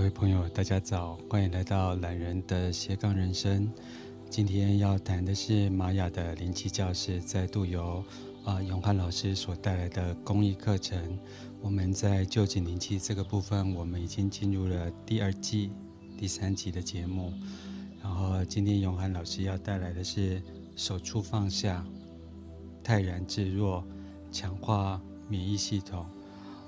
各位朋友，大家早，欢迎来到懒人的斜杠人生。今天要谈的是玛雅的灵气教室，再度由啊永汉老师所带来的公益课程。我们在旧井灵气这个部分，我们已经进入了第二季第三集的节目。然后今天永汉老师要带来的是手触放下，泰然自若，强化免疫系统。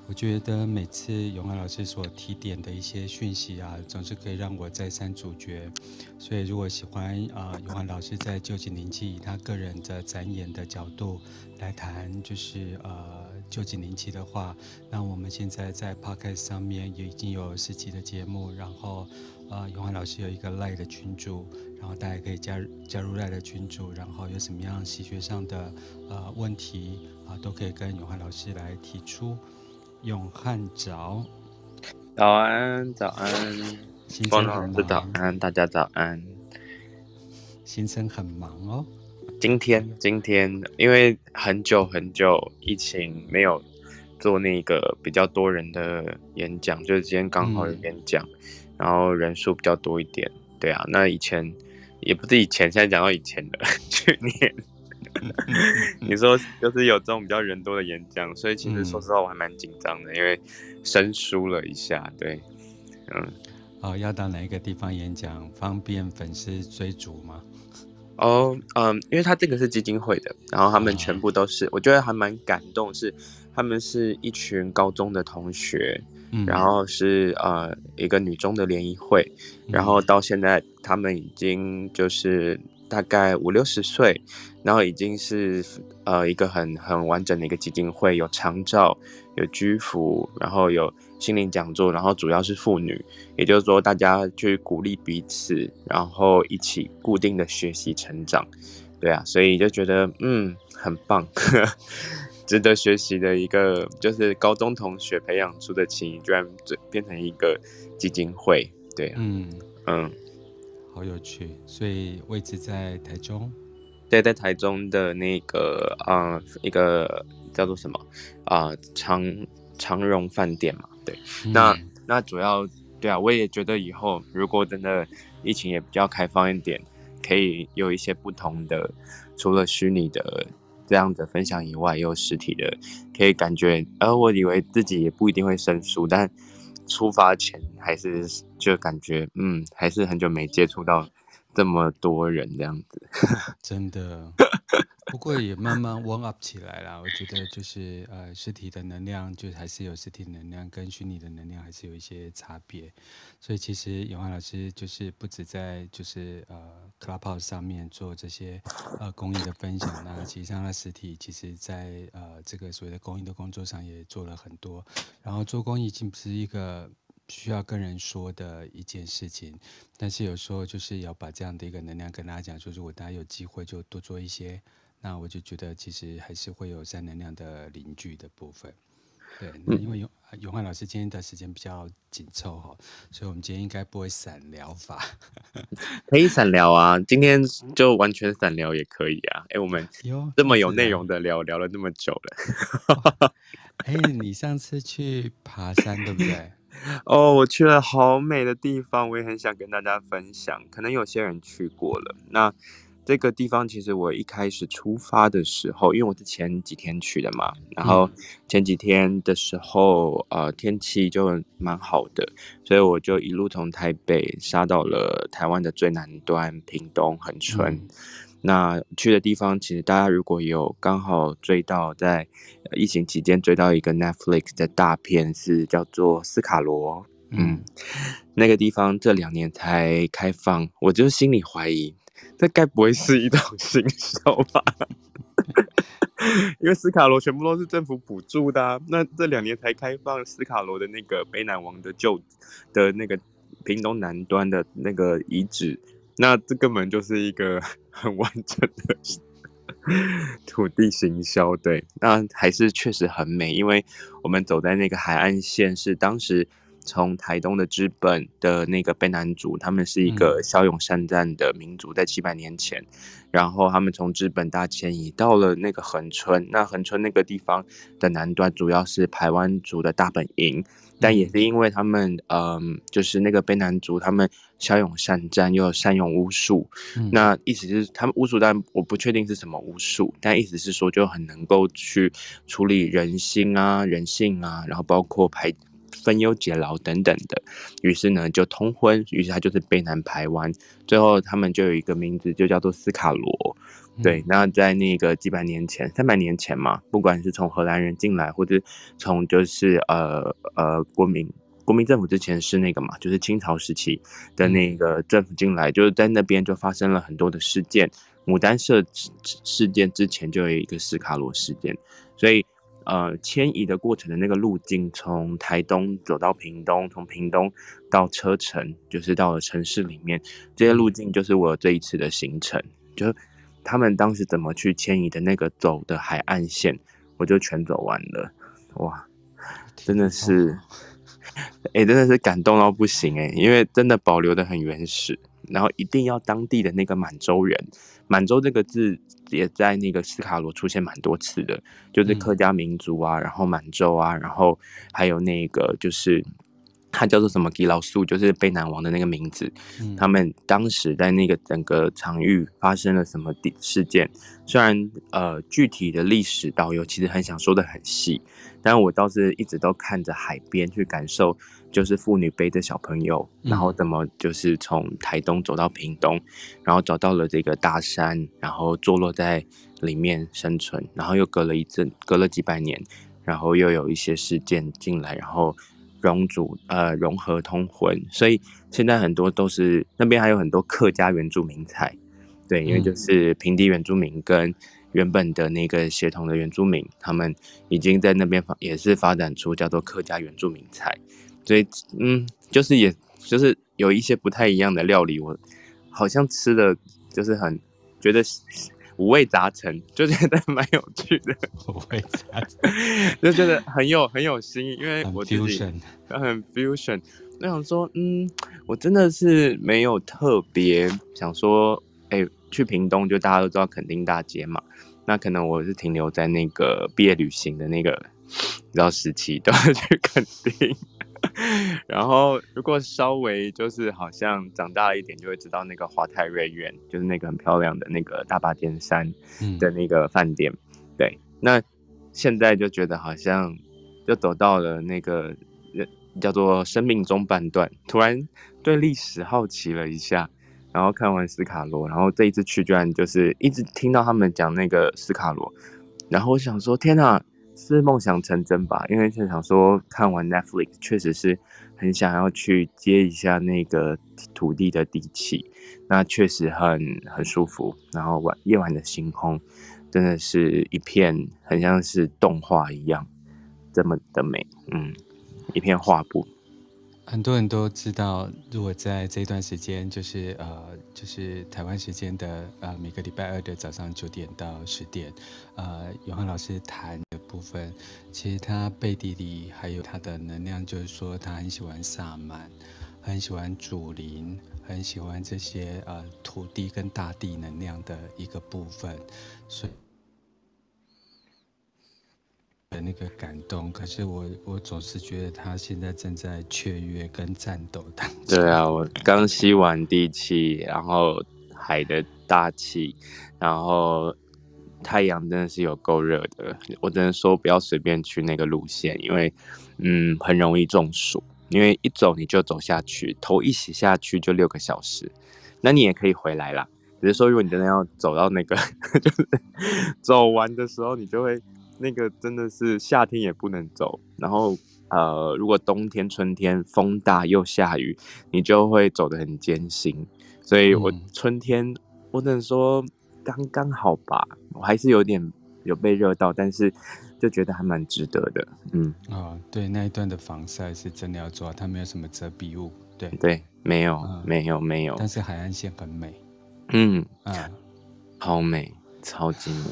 我觉得每次永汉老师所提点的一些讯息啊，总是可以让我再三咀嚼。所以，如果喜欢啊、呃，永汉老师在旧景灵气以他个人的展演的角度来谈，就是呃旧景灵气的话，那我们现在在 Podcast 上面也已经有十集的节目，然后呃永汉老师有一个 Live 的群组，然后大家可以加入加入 Live 的群组，然后有什么样习学上的呃问题啊、都可以跟永汉老师来提出。永汉早，早安，早安，光老师早安，大家早安。行程很忙哦。今天，今天因为很久很久疫情没有做那个比较多人的演讲，就是今天刚好有演讲，嗯、然后人数比较多一点。对啊，那以前也不是以前，现在讲到以前的 去年。你说就是有这种比较人多的演讲，所以其实说实话我还蛮紧张的，因为生疏了一下。对，嗯，哦，要到哪一个地方演讲，方便粉丝追逐吗？哦，嗯，因为他这个是基金会的，然后他们全部都是，哦、我觉得还蛮感动，是他们是一群高中的同学，嗯、然后是呃一个女中的联谊会，然后到现在他们已经就是。大概五六十岁，然后已经是呃一个很很完整的一个基金会，有长照，有居服，然后有心灵讲座，然后主要是妇女，也就是说大家去鼓励彼此，然后一起固定的学习成长，对啊，所以就觉得嗯很棒，值得学习的一个就是高中同学培养出的情谊，居然变成一个基金会，对啊，嗯嗯。好有趣，所以位置在台中，对，在台中的那个啊、呃，一个叫做什么？啊、呃，长长荣饭店嘛，对，嗯、那那主要对啊，我也觉得以后如果真的疫情也比较开放一点，可以有一些不同的，除了虚拟的这样的分享以外，也有实体的，可以感觉，而我以为自己也不一定会生疏，但。出发前还是就感觉，嗯，还是很久没接触到这么多人这样子，真的。不过也慢慢 warm up 起来了。我觉得就是呃，实体的能量就还是有实体能量，跟虚拟的能量还是有一些差别。所以其实永汉老师就是不止在就是呃 Clubhouse 上面做这些呃公益的分享，那其实上他实体其实在呃这个所谓的公益的工作上也做了很多。然后做公益并不是一个需要跟人说的一件事情，但是有时候就是要把这样的一个能量跟大家讲说，如果大家有机会就多做一些。那我就觉得，其实还是会有善能量的凝聚的部分。对，那因为永永汉老师今天的时间比较紧凑哈，所以我们今天应该不会散聊法。可以散聊啊，今天就完全散聊也可以啊。哎，我们 这么有内容的聊聊了那么久了。哎，你上次去爬山对不对？哦，我去了好美的地方，我也很想跟大家分享。可能有些人去过了，那。这个地方其实我一开始出发的时候，因为我是前几天去的嘛，然后前几天的时候，呃，天气就蛮好的，所以我就一路从台北杀到了台湾的最南端屏东恒春。嗯、那去的地方，其实大家如果有刚好追到在疫情期间追到一个 Netflix 的大片，是叫做斯卡罗，嗯，嗯，那个地方这两年才开放，我就心里怀疑。这该不会是一种 行销吧？因为斯卡罗全部都是政府补助的啊，那这两年才开放斯卡罗的那个北南王的旧的那个屏东南端的那个遗址，那这根本就是一个很完整的土地行销。对，那还是确实很美，因为我们走在那个海岸线，是当时从台东的资本的那个卑南族，他们是一个骁勇善战的民族，在七百年前，然后他们从资本大迁移到了那个恒春，那恒春那个地方的南端主要是台湾族的大本营。但也是因为他们，嗯，就是那个卑南族，他们骁勇善战，又有善用巫术。嗯、那意思就是，他们巫术，但我不确定是什么巫术，但意思是说，就很能够去处理人心啊、人性啊，然后包括排分忧解劳等等的。于是呢，就通婚，于是他就是卑南排湾，最后他们就有一个名字，就叫做斯卡罗。对，那在那个几百年前，三百年前嘛，不管是从荷兰人进来，或者从就是呃呃国民国民政府之前是那个嘛，就是清朝时期的那个政府进来，就是在那边就发生了很多的事件。牡丹社事件之前就有一个斯卡罗事件，所以呃迁移的过程的那个路径，从台东走到屏东，从屏东到车城，就是到了城市里面，这些路径就是我这一次的行程，就。他们当时怎么去迁移的那个走的海岸线，我就全走完了，哇，真的是，哎、欸，真的是感动到不行哎、欸，因为真的保留的很原始，然后一定要当地的那个满洲人，满洲这个字也在那个斯卡罗出现蛮多次的，就是客家民族啊，然后满洲啊，然后还有那个就是。他叫做什么吉老素，就是卑南王的那个名字。嗯、他们当时在那个整个场域发生了什么事件？虽然呃具体的历史导游其实很想说的很细，但我倒是一直都看着海边去感受，就是妇女背着小朋友，然后怎么就是从台东走到屏东，然后找到了这个大山，然后坐落在里面生存，然后又隔了一阵，隔了几百年，然后又有一些事件进来，然后。融组呃融合通婚，所以现在很多都是那边还有很多客家原住民菜，对，因为就是平地原住民跟原本的那个协同的原住民，他们已经在那边发也是发展出叫做客家原住民菜，所以嗯，就是也就是有一些不太一样的料理，我好像吃的就是很觉得。五味杂陈，就觉得蛮有趣的。五味杂陈，就觉得很有很有新意，因为我自己很 fusion。我想说，嗯，我真的是没有特别想说，哎、欸，去屏东就大家都知道垦丁大街嘛。那可能我是停留在那个毕业旅行的那个，你知道时期都要去垦丁。然后，如果稍微就是好像长大了一点，就会知道那个华泰瑞苑，就是那个很漂亮的那个大巴尖山的那个饭店。嗯、对，那现在就觉得好像就走到了那个叫做生命中半段，突然对历史好奇了一下，然后看完斯卡罗，然后这一次去居然就是一直听到他们讲那个斯卡罗，然后我想说，天哪！是梦想成真吧？因为就想说，看完 Netflix，确实是很想要去接一下那个土地的底气，那确实很很舒服。然后晚夜晚的星空，真的是一片很像是动画一样，这么的美，嗯，一片画布。很多人都知道，如果在这段时间，就是呃，就是台湾时间的呃每个礼拜二的早上九点到十点，呃，永汉老师谈部分，其实他背地里还有他的能量，就是说他很喜欢萨满，很喜欢祖灵，很喜欢这些呃土地跟大地能量的一个部分，所以。的那个感动，可是我我总是觉得他现在正在雀跃跟战斗当中。对啊，我刚吸完地气，然后海的大气，然后太阳真的是有够热的。我只能说不要随便去那个路线，因为嗯很容易中暑，因为一走你就走下去，头一洗下去就六个小时。那你也可以回来啦，只是说如果你真的要走到那个 就是走完的时候，你就会。那个真的是夏天也不能走，然后呃，如果冬天、春天风大又下雨，你就会走得很艰辛。所以我春天，我只能说刚刚好吧，我还是有点有被热到，但是就觉得还蛮值得的。嗯，哦，对，那一段的防晒是真的要做，它没有什么遮蔽物。对对，没有、嗯、没有没有，但是海岸线很美。嗯啊，好美，超级美。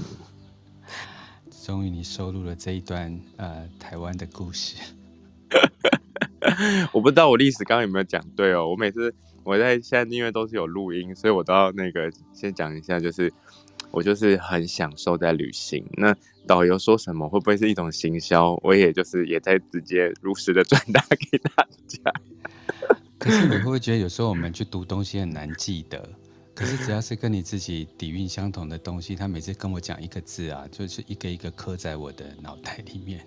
终于，你收录了这一段呃台湾的故事。我不知道我历史刚刚有没有讲对哦。我每次我在现在因为都是有录音，所以我都要那个先讲一下，就是我就是很享受在旅行。那导游说什么会不会是一种行销？我也就是也在直接如实的转达给大家。可是你会不会觉得有时候我们去读东西很难记得？可是只要是跟你自己底蕴相同的东西，他每次跟我讲一个字啊，就是一个一个刻在我的脑袋里面。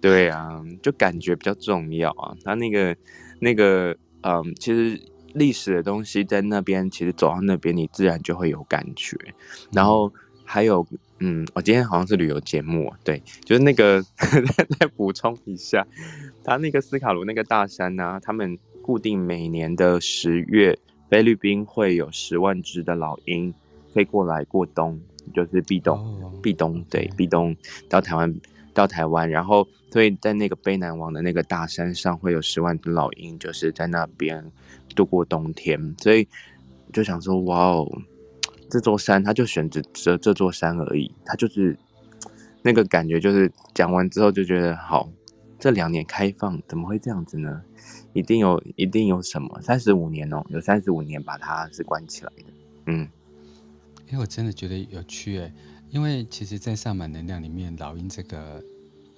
对啊，就感觉比较重要啊。他那个那个，嗯，其实历史的东西在那边，其实走到那边，你自然就会有感觉。然后还有，嗯，我今天好像是旅游节目，对，就是那个 再补充一下，他那个斯卡卢那个大山呢，啊，他们固定每年的十月。菲律宾会有十万只的老鹰飞过来过冬，就是避冬，避冬，对，避冬到台湾，到台湾，然后所以在那个卑南王的那个大山上会有十万只老鹰，就是在那边度过冬天，所以就想说，哇哦，这座山，他就选择这这座山而已，他就是那个感觉，就是讲完之后就觉得好，这两年开放怎么会这样子呢？一定有，一定有什么？三十五年哦，有三十五年把它是关起来的。嗯，因为我真的觉得有趣诶，因为其实，在萨满能量里面，老鹰这个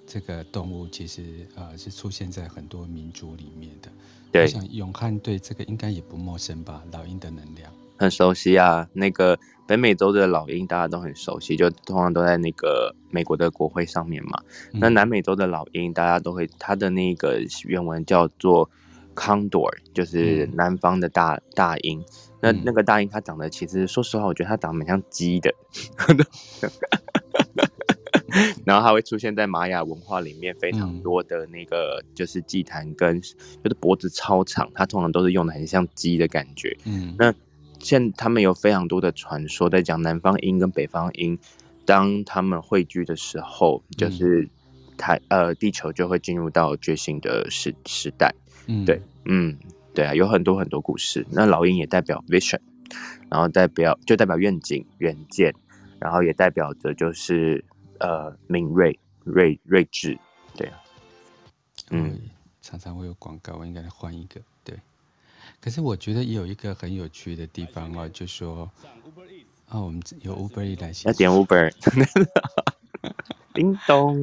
这个动物，其实呃是出现在很多民族里面的。对，我想永汉对这个应该也不陌生吧？老鹰的能量很熟悉啊。那个北美洲的老鹰大家都很熟悉，就通常都在那个美国的国徽上面嘛。嗯、那南美洲的老鹰大家都会，它的那个原文叫做。Condor 就是南方的大、嗯、大鹰，那那个大鹰它长得其实说实话，我觉得它长得蛮像鸡的，然后它会出现在玛雅文化里面非常多的那个就是祭坛跟就是脖子超长，它通常都是用的很像鸡的感觉。嗯，那现他们有非常多的传说在讲南方鹰跟北方鹰，当他们汇聚的时候，就是台呃地球就会进入到觉醒的时时代。嗯，对，嗯，对啊，有很多很多故事。那老鹰也代表 vision，然后代表就代表愿景、远见，然后也代表着就是呃敏锐、睿睿智，对啊。嗯，常常会有广告，我应该换一个。对，可是我觉得也有一个很有趣的地方哦，就说啊、哦，我们有 Uber 来要点 Uber，叮咚。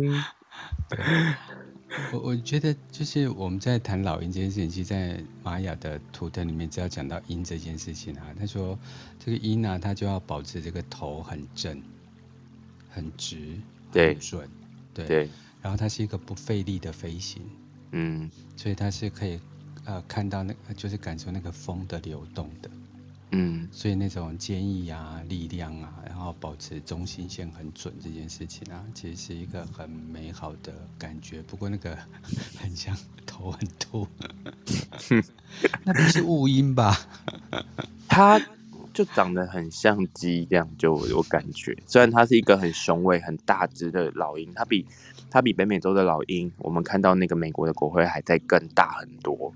我我觉得就是我们在谈老鹰这件事情，其实在玛雅的图腾里面，只要讲到鹰这件事情啊，他说这个鹰呢、啊，它就要保持这个头很正、很直、对很准，对，对，然后它是一个不费力的飞行，嗯，所以它是可以呃看到那个就是感受那个风的流动的。嗯，所以那种坚毅啊、力量啊，然后保持中心线很准这件事情啊，其实是一个很美好的感觉。不过那个 很像头很秃，那不是雾鹰吧？它就长得很像鸡这样，就有感觉。虽然它是一个很雄伟、很大只的老鹰，它比它比北美洲的老鹰，我们看到那个美国的国徽还在更大很多。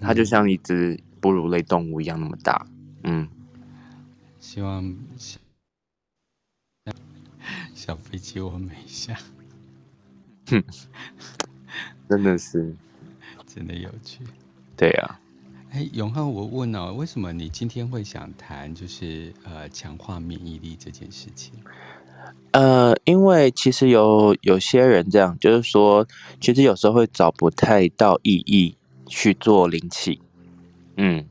它就像一只哺乳类动物一样那么大。嗯，希望小小飞机我美一下，哼，真的是，真的有趣。对啊，哎，永浩，我问哦，为什么你今天会想谈就是呃强化免疫力这件事情？呃，因为其实有有些人这样，就是说，其实有时候会找不太到意义去做灵气，嗯。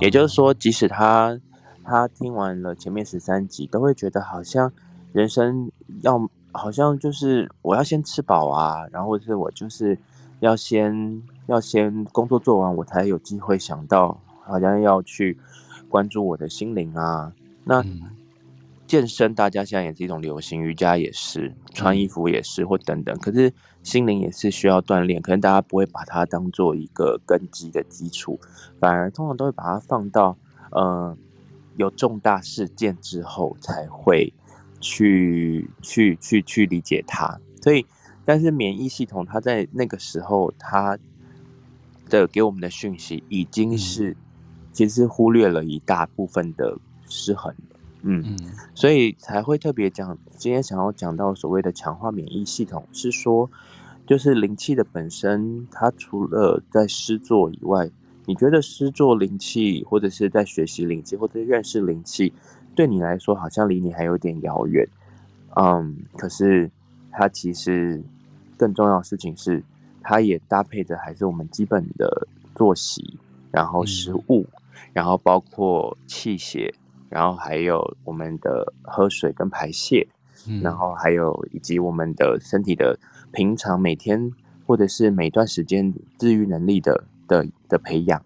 也就是说，即使他他听完了前面十三集，都会觉得好像人生要好像就是我要先吃饱啊，然后是我就是要先要先工作做完，我才有机会想到好像要去关注我的心灵啊。那健身大家现在也是一种流行，瑜伽也是，穿衣服也是，或等等。可是心灵也是需要锻炼，可能大家不会把它当做一个根基的基础，反而通常都会把它放到呃有重大事件之后才会去去去去理解它。所以，但是免疫系统它在那个时候它的给我们的讯息已经是其实忽略了一大部分的失衡。嗯，所以才会特别讲，今天想要讲到所谓的强化免疫系统，是说，就是灵气的本身，它除了在诗作以外，你觉得诗作灵气，或者是在学习灵气，或者是认识灵气，对你来说好像离你还有点遥远。嗯，可是它其实更重要的事情是，它也搭配着还是我们基本的作息，然后食物，嗯、然后包括气血，然后还有我们的喝水跟排泄，嗯、然后还有以及我们的身体的平常每天或者是每段时间治愈能力的的的培养，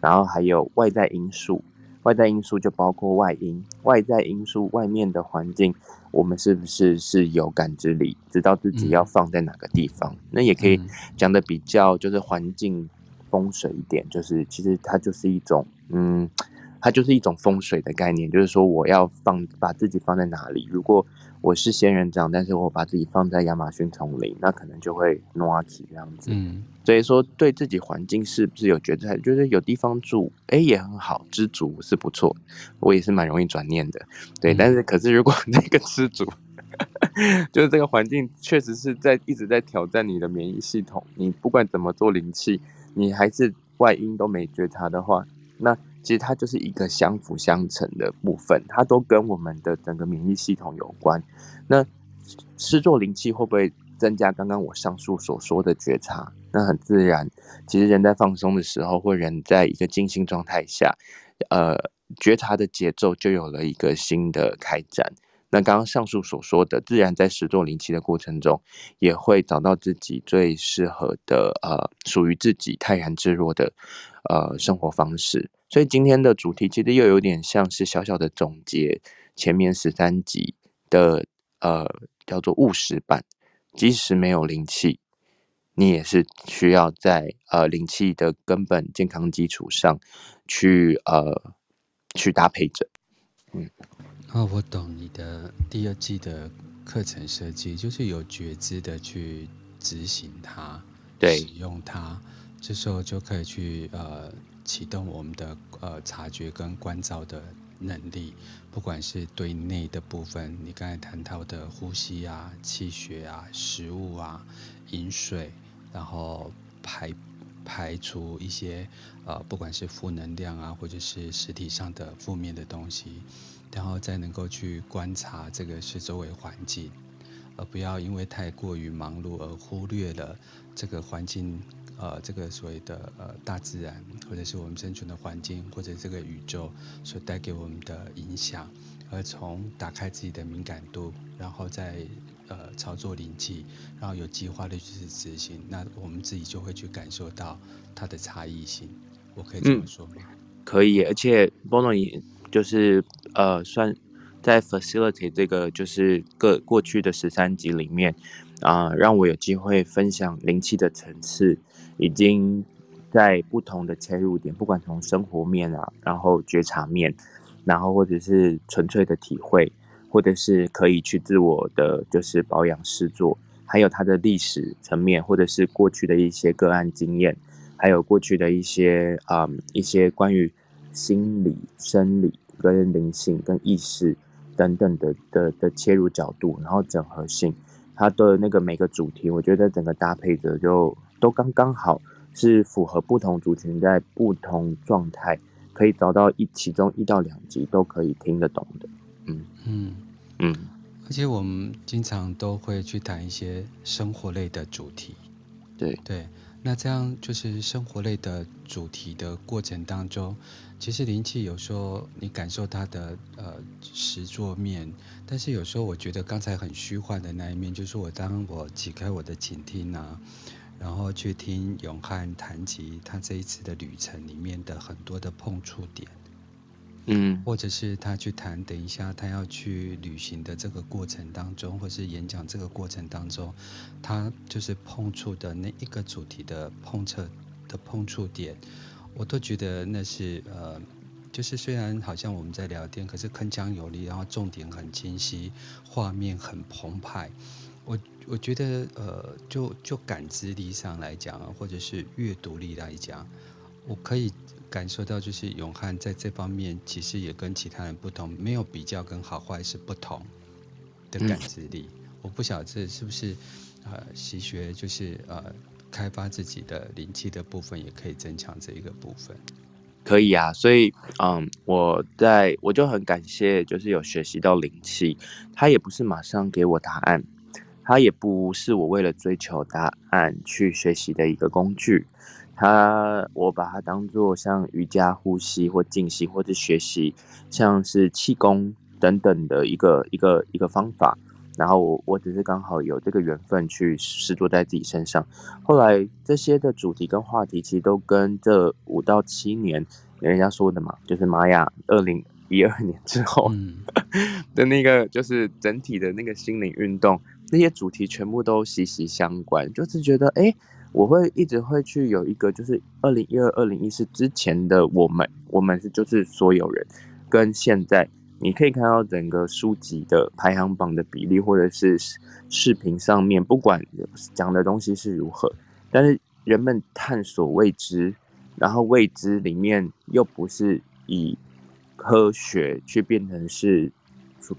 然后还有外在因素，外在因素就包括外因，外在因素外面的环境，我们是不是是有感知力，知道自己要放在哪个地方？嗯、那也可以讲的比较就是环境风水一点，就是其实它就是一种嗯。它就是一种风水的概念，就是说我要放把自己放在哪里。如果我是仙人掌，但是我把自己放在亚马逊丛林，那可能就会 noaki 这样子。嗯，所以说对自己环境是不是有觉得，就是有地方住，哎、欸，也很好，知足是不错。我也是蛮容易转念的，对。嗯、但是可是如果 那个知足，就是这个环境确实是在一直在挑战你的免疫系统，你不管怎么做灵气，你还是外因都没觉察的话，那。其实它就是一个相辅相成的部分，它都跟我们的整个免疫系统有关。那施作灵气会不会增加刚刚我上述所说的觉察？那很自然，其实人在放松的时候，或人在一个静心状态下，呃，觉察的节奏就有了一个新的开展。那刚刚上述所说的，自然在施作灵气的过程中，也会找到自己最适合的呃，属于自己泰然自若的呃生活方式。所以今天的主题其实又有点像是小小的总结前面十三集的呃叫做务实版，即使没有灵气，你也是需要在呃灵气的根本健康基础上去呃去搭配着。嗯，哦，我懂你的第二季的课程设计，就是有觉知的去执行它，对，使用它，这时候就可以去呃。启动我们的呃察觉跟关照的能力，不管是对内的部分，你刚才谈到的呼吸啊、气血啊、食物啊、饮水，然后排排除一些呃不管是负能量啊，或者是实体上的负面的东西，然后再能够去观察这个是周围环境，而不要因为太过于忙碌而忽略了这个环境。呃，这个所谓的呃大自然，或者是我们生存的环境，或者这个宇宙所带给我们的影响，而从打开自己的敏感度，然后再呃操作灵气，然后有计划的去执行，那我们自己就会去感受到它的差异性。我可以这么说吗？嗯、可以，而且 Bono 也就是呃算在 facilitate 这个就是各过去的十三集里面啊、呃，让我有机会分享灵气的层次。已经在不同的切入点，不管从生活面啊，然后觉察面，然后或者是纯粹的体会，或者是可以去自我的就是保养施作，还有它的历史层面，或者是过去的一些个案经验，还有过去的一些啊、嗯、一些关于心理、生理跟灵性跟意识等等的的的切入角度，然后整合性，它的那个每个主题，我觉得整个搭配的就。都刚刚好是符合不同族群在不同状态，可以找到一其中一到两集都可以听得懂的。嗯嗯嗯，而且我们经常都会去谈一些生活类的主题。对对，那这样就是生活类的主题的过程当中，其实灵气有时候你感受它的呃实作面，但是有时候我觉得刚才很虚幻的那一面，就是我当我解开我的倾听啊。然后去听永汉谈及他这一次的旅程里面的很多的碰触点，嗯，或者是他去谈，等一下他要去旅行的这个过程当中，或是演讲这个过程当中，他就是碰触的那一个主题的碰触的碰触点，我都觉得那是呃，就是虽然好像我们在聊天，可是铿锵有力，然后重点很清晰，画面很澎湃。我我觉得，呃，就就感知力上来讲，或者是阅读力来讲，我可以感受到，就是永汉在这方面其实也跟其他人不同，没有比较跟好坏是不同的感知力。嗯、我不晓得这是不是呃习学，就是呃开发自己的灵气的部分，也可以增强这一个部分。可以啊，所以嗯，我在我就很感谢，就是有学习到灵气，它也不是马上给我答案，它也不是我为了追求答案去学习的一个工具，它我把它当做像瑜伽、呼吸或静心或者学习，像是气功等等的一个一个一个方法。然后我我只是刚好有这个缘分去试做在自己身上，后来这些的主题跟话题其实都跟这五到七年人家说的嘛，就是玛雅二零一二年之后的那个就是整体的那个心灵运动，那些主题全部都息息相关，就是觉得哎，我会一直会去有一个就是二零一二二零一四之前的我们，我们是就是所有人跟现在。你可以看到整个书籍的排行榜的比例，或者是视频上面，不管讲的东西是如何，但是人们探索未知，然后未知里面又不是以科学去变成是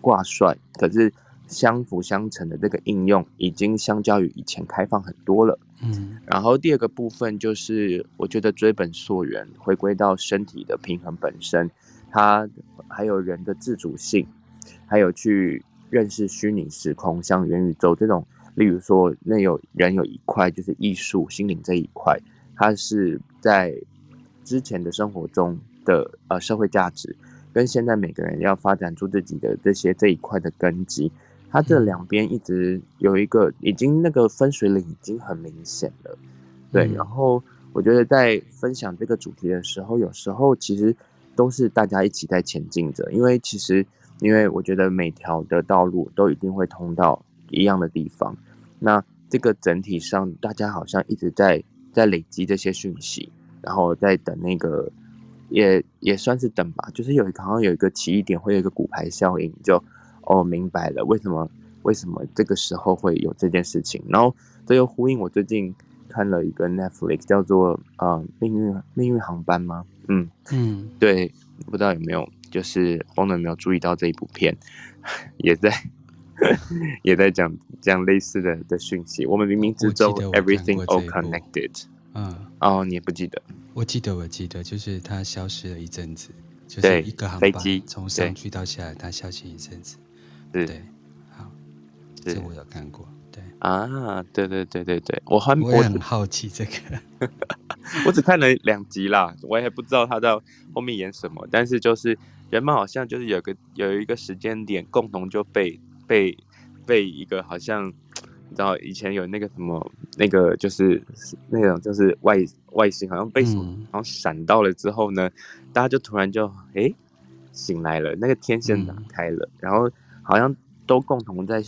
挂帅，可是相辅相成的这个应用，已经相较于以前开放很多了。嗯，然后第二个部分就是，我觉得追本溯源，回归到身体的平衡本身。它还有人的自主性，还有去认识虚拟时空，像元宇宙这种，例如说，那有人有一块就是艺术心灵这一块，它是在之前的生活中的呃社会价值，跟现在每个人要发展出自己的这些这一块的根基，它这两边一直有一个已经那个分水岭已经很明显了，对。然后我觉得在分享这个主题的时候，有时候其实。都是大家一起在前进着，因为其实，因为我觉得每条的道路都一定会通到一样的地方。那这个整体上，大家好像一直在在累积这些讯息，然后在等那个，也也算是等吧。就是有一个好像有一个奇异点，会有一个骨牌效应，就哦明白了为什么为什么这个时候会有这件事情。然后这又呼应我最近看了一个 Netflix 叫做呃命运命运航班吗？嗯嗯，对，不知道有没有，就是风能有没有注意到这一部片，也在 也在讲这样类似的的讯息。我们冥冥之中，everything all connected。嗯，哦，你也不记得？我记得，我记得，就是它消失了一阵子，就是一个航班从上去到下来，它消失一阵子。对，好，这我有看过。对啊，对对对对对，我很我也很好奇这个，我只看了两集啦，我也不知道他在后面演什么，但是就是人们好像就是有个有一个时间点，共同就被被被一个好像你知道以前有那个什么那个就是那种就是外外星好像被什么、嗯、然后闪到了之后呢，大家就突然就哎醒来了，那个天线打开了，嗯、然后好像都共同在。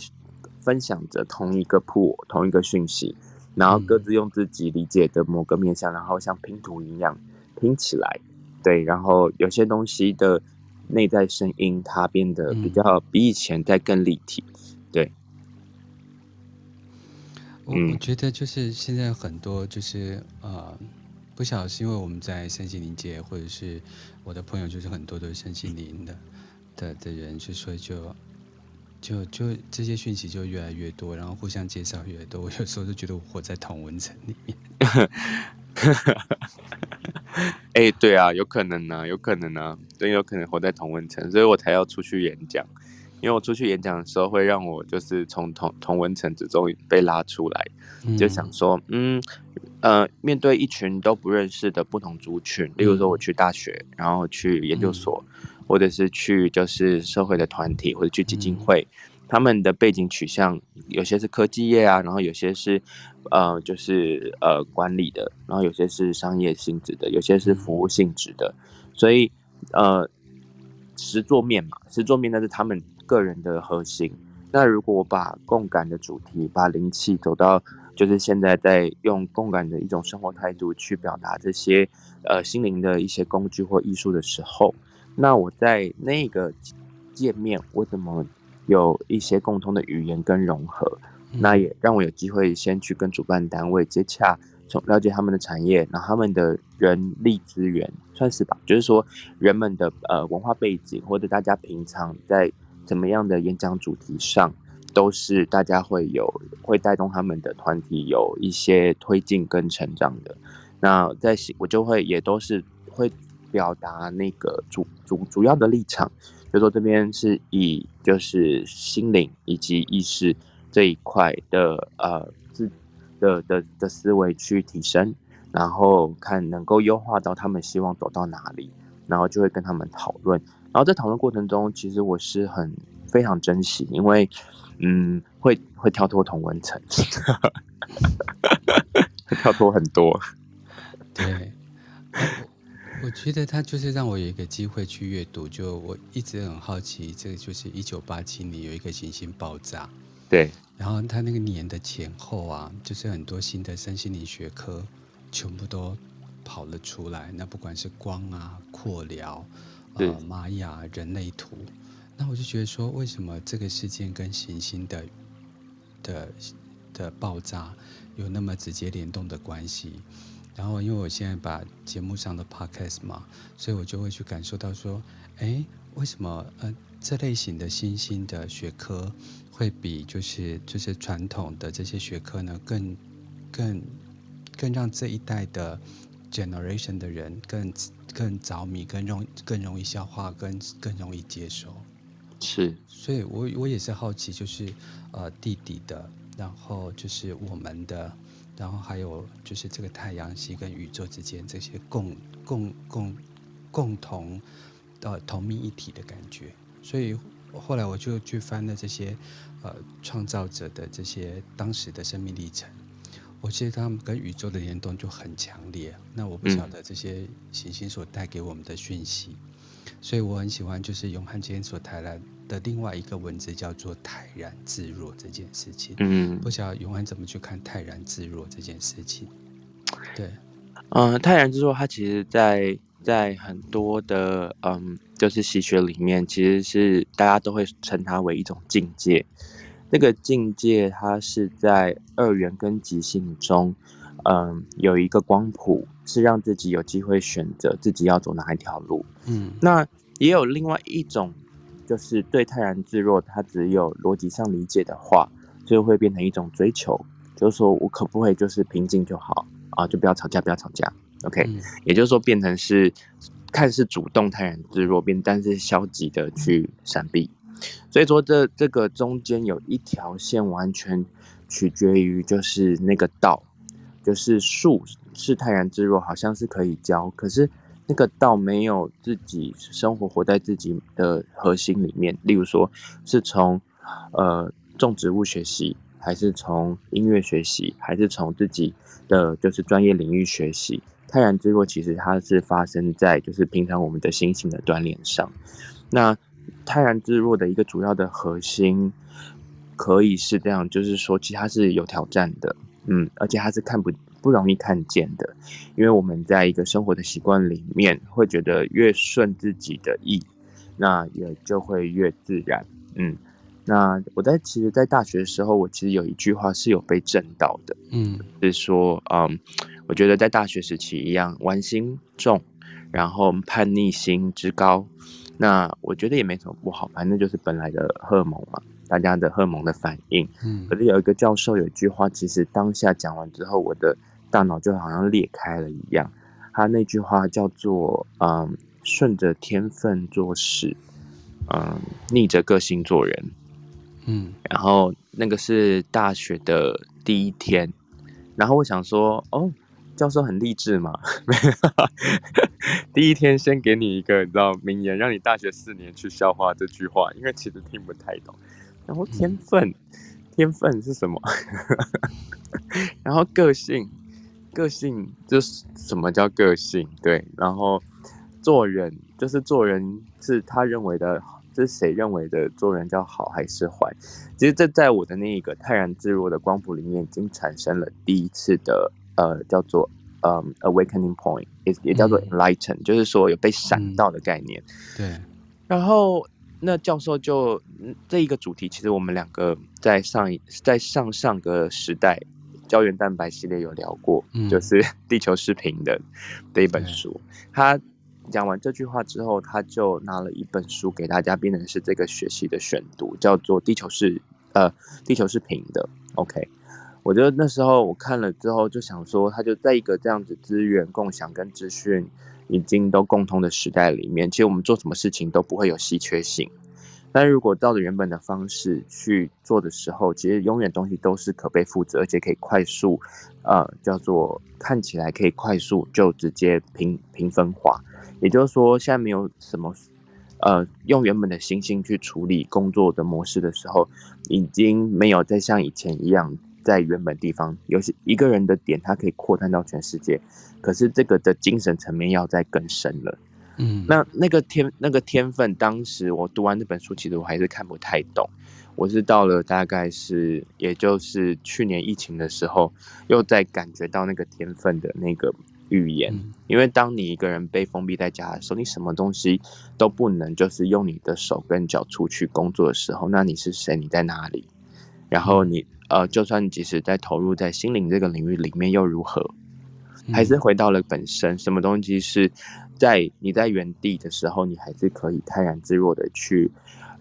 分享着同一个铺，同一个讯息，然后各自用自己理解的某个面向，然后像拼图一样拼起来。对，然后有些东西的内在声音，它变得比较比以前再更立体。对，我我觉得就是现在很多就是呃，不晓得是因为我们在身心灵界，或者是我的朋友就是很多都是身心灵的的的人，就所以就。就就这些讯息就越来越多，然后互相介绍越多，我有时候就觉得我活在同温层里面。哎、欸，对啊，有可能呢、啊，有可能呢、啊，真有可能活在同温层，所以我才要出去演讲。因为我出去演讲的时候，会让我就是从同同温层之中被拉出来，就想说，嗯呃，面对一群都不认识的不同族群，例如说我去大学，然后去研究所。嗯或者是去就是社会的团体，或者去基金会，他们的背景取向有些是科技业啊，然后有些是呃就是呃管理的，然后有些是商业性质的，有些是服务性质的，所以呃实作面嘛，实作面那是他们个人的核心。那如果我把共感的主题，把灵气走到就是现在在用共感的一种生活态度去表达这些呃心灵的一些工具或艺术的时候。那我在那个界面，我怎么有一些共通的语言跟融合？那也让我有机会先去跟主办单位接洽，从了解他们的产业，然后他们的人力资源，算是吧，就是说人们的呃文化背景，或者大家平常在怎么样的演讲主题上，都是大家会有会带动他们的团体有一些推进跟成长的。那在我就会也都是会表达那个主主主要的立场，就说这边是以就是心灵以及意识这一块的呃自的的的思维去提升，然后看能够优化到他们希望走到哪里，然后就会跟他们讨论。然后在讨论过程中，其实我是很非常珍惜，因为嗯会会跳脱同文层，会跳脱很多。对，我，我觉得他就是让我有一个机会去阅读。就我一直很好奇，这个就是一九八七年有一个行星爆炸，对。然后他那个年的前后啊，就是很多新的身心灵学科全部都跑了出来。那不管是光啊、扩疗、呃、玛雅、人类图，那我就觉得说，为什么这个事件跟行星的的的爆炸有那么直接联动的关系？然后，因为我现在把节目上的 podcast 嘛，所以我就会去感受到说，哎，为什么呃这类型的新兴的学科会比就是就是传统的这些学科呢，更更更让这一代的 generation 的人更更着迷，更容更容易消化，更更容易接受。是，所以我我也是好奇，就是呃弟弟的，然后就是我们的。然后还有就是这个太阳系跟宇宙之间这些共共共共同呃同命一体的感觉，所以后来我就去翻了这些呃创造者的这些当时的生命历程，我觉得他们跟宇宙的联动就很强烈。那我不晓得这些行星所带给我们的讯息，嗯、所以我很喜欢就是永汉今天所带来的另外一个文字叫做泰然自若这件事情，嗯，不晓得永安怎么去看泰然自若这件事情？对，嗯、呃，泰然自若，它其实在在很多的嗯，就是习学里面，其实是大家都会称它为一种境界。那个境界，它是在二元跟极性中，嗯，有一个光谱，是让自己有机会选择自己要走哪一条路。嗯，那也有另外一种。就是对泰然自若，它只有逻辑上理解的话，就会变成一种追求。就是说我可不可以就是平静就好啊？就不要吵架，不要吵架。OK，嗯，也就是说变成是看似主动泰然自若，变但是消极的去闪避。所以说这这个中间有一条线，完全取决于就是那个道，就是树是泰然自若，好像是可以教，可是。那个道没有自己生活活在自己的核心里面，例如说是从呃种植物学习，还是从音乐学习，还是从自己的就是专业领域学习。泰然自若其实它是发生在就是平常我们的心性的锻炼上。那泰然自若的一个主要的核心可以是这样，就是说其实它是有挑战的，嗯，而且它是看不。不容易看见的，因为我们在一个生活的习惯里面，会觉得越顺自己的意，那也就会越自然。嗯，那我在其实，在大学的时候，我其实有一句话是有被震到的，嗯，是说，嗯，我觉得在大学时期一样，玩心重，然后叛逆心之高，那我觉得也没什么不好，反正就是本来的荷尔蒙嘛。大家的荷尔蒙的反应，嗯，可是有一个教授有一句话，其实当下讲完之后，我的大脑就好像裂开了一样。他那句话叫做“嗯，顺着天分做事，嗯，逆着个性做人”，嗯，然后那个是大学的第一天，然后我想说，哦，教授很励志嘛，第一天先给你一个你知道名言，让你大学四年去消化这句话，因为其实听不太懂。然后天分，嗯、天分是什么？然后个性，个性就是什么叫个性？对，然后做人就是做人是他认为的，这、就是谁认为的做人叫好还是坏？其实这在我的那一个泰然自若的光谱里面，已经产生了第一次的呃叫做呃 awakening point，也也叫做 enlighten，、嗯、就是说有被闪到的概念。嗯、对，然后。那教授就这一个主题，其实我们两个在上一在上上个时代胶原蛋白系列有聊过，嗯、就是地球是平的的一本书。嗯、他讲完这句话之后，他就拿了一本书给大家，变成是这个学习的选读，叫做《地球是呃，地球是平的。OK，我觉得那时候我看了之后就想说，他就在一个这样子资源共享跟资讯已经都共通的时代里面，其实我们做什么事情都不会有稀缺性。但如果照着原本的方式去做的时候，其实永远东西都是可被复制，而且可以快速，呃，叫做看起来可以快速就直接平平分化。也就是说，现在没有什么，呃，用原本的行星去处理工作的模式的时候，已经没有再像以前一样在原本地方，有些一个人的点，它可以扩散到全世界。可是这个的精神层面要再更深了。嗯，那那个天那个天分，当时我读完这本书，其实我还是看不太懂。我是到了大概是，也就是去年疫情的时候，又在感觉到那个天分的那个语言。因为当你一个人被封闭在家的时候，你什么东西都不能，就是用你的手跟脚出去工作的时候，那你是谁？你在哪里？然后你呃，就算你即使在投入在心灵这个领域里面，又如何？还是回到了本身，什么东西是？在你在原地的时候，你还是可以泰然自若的去，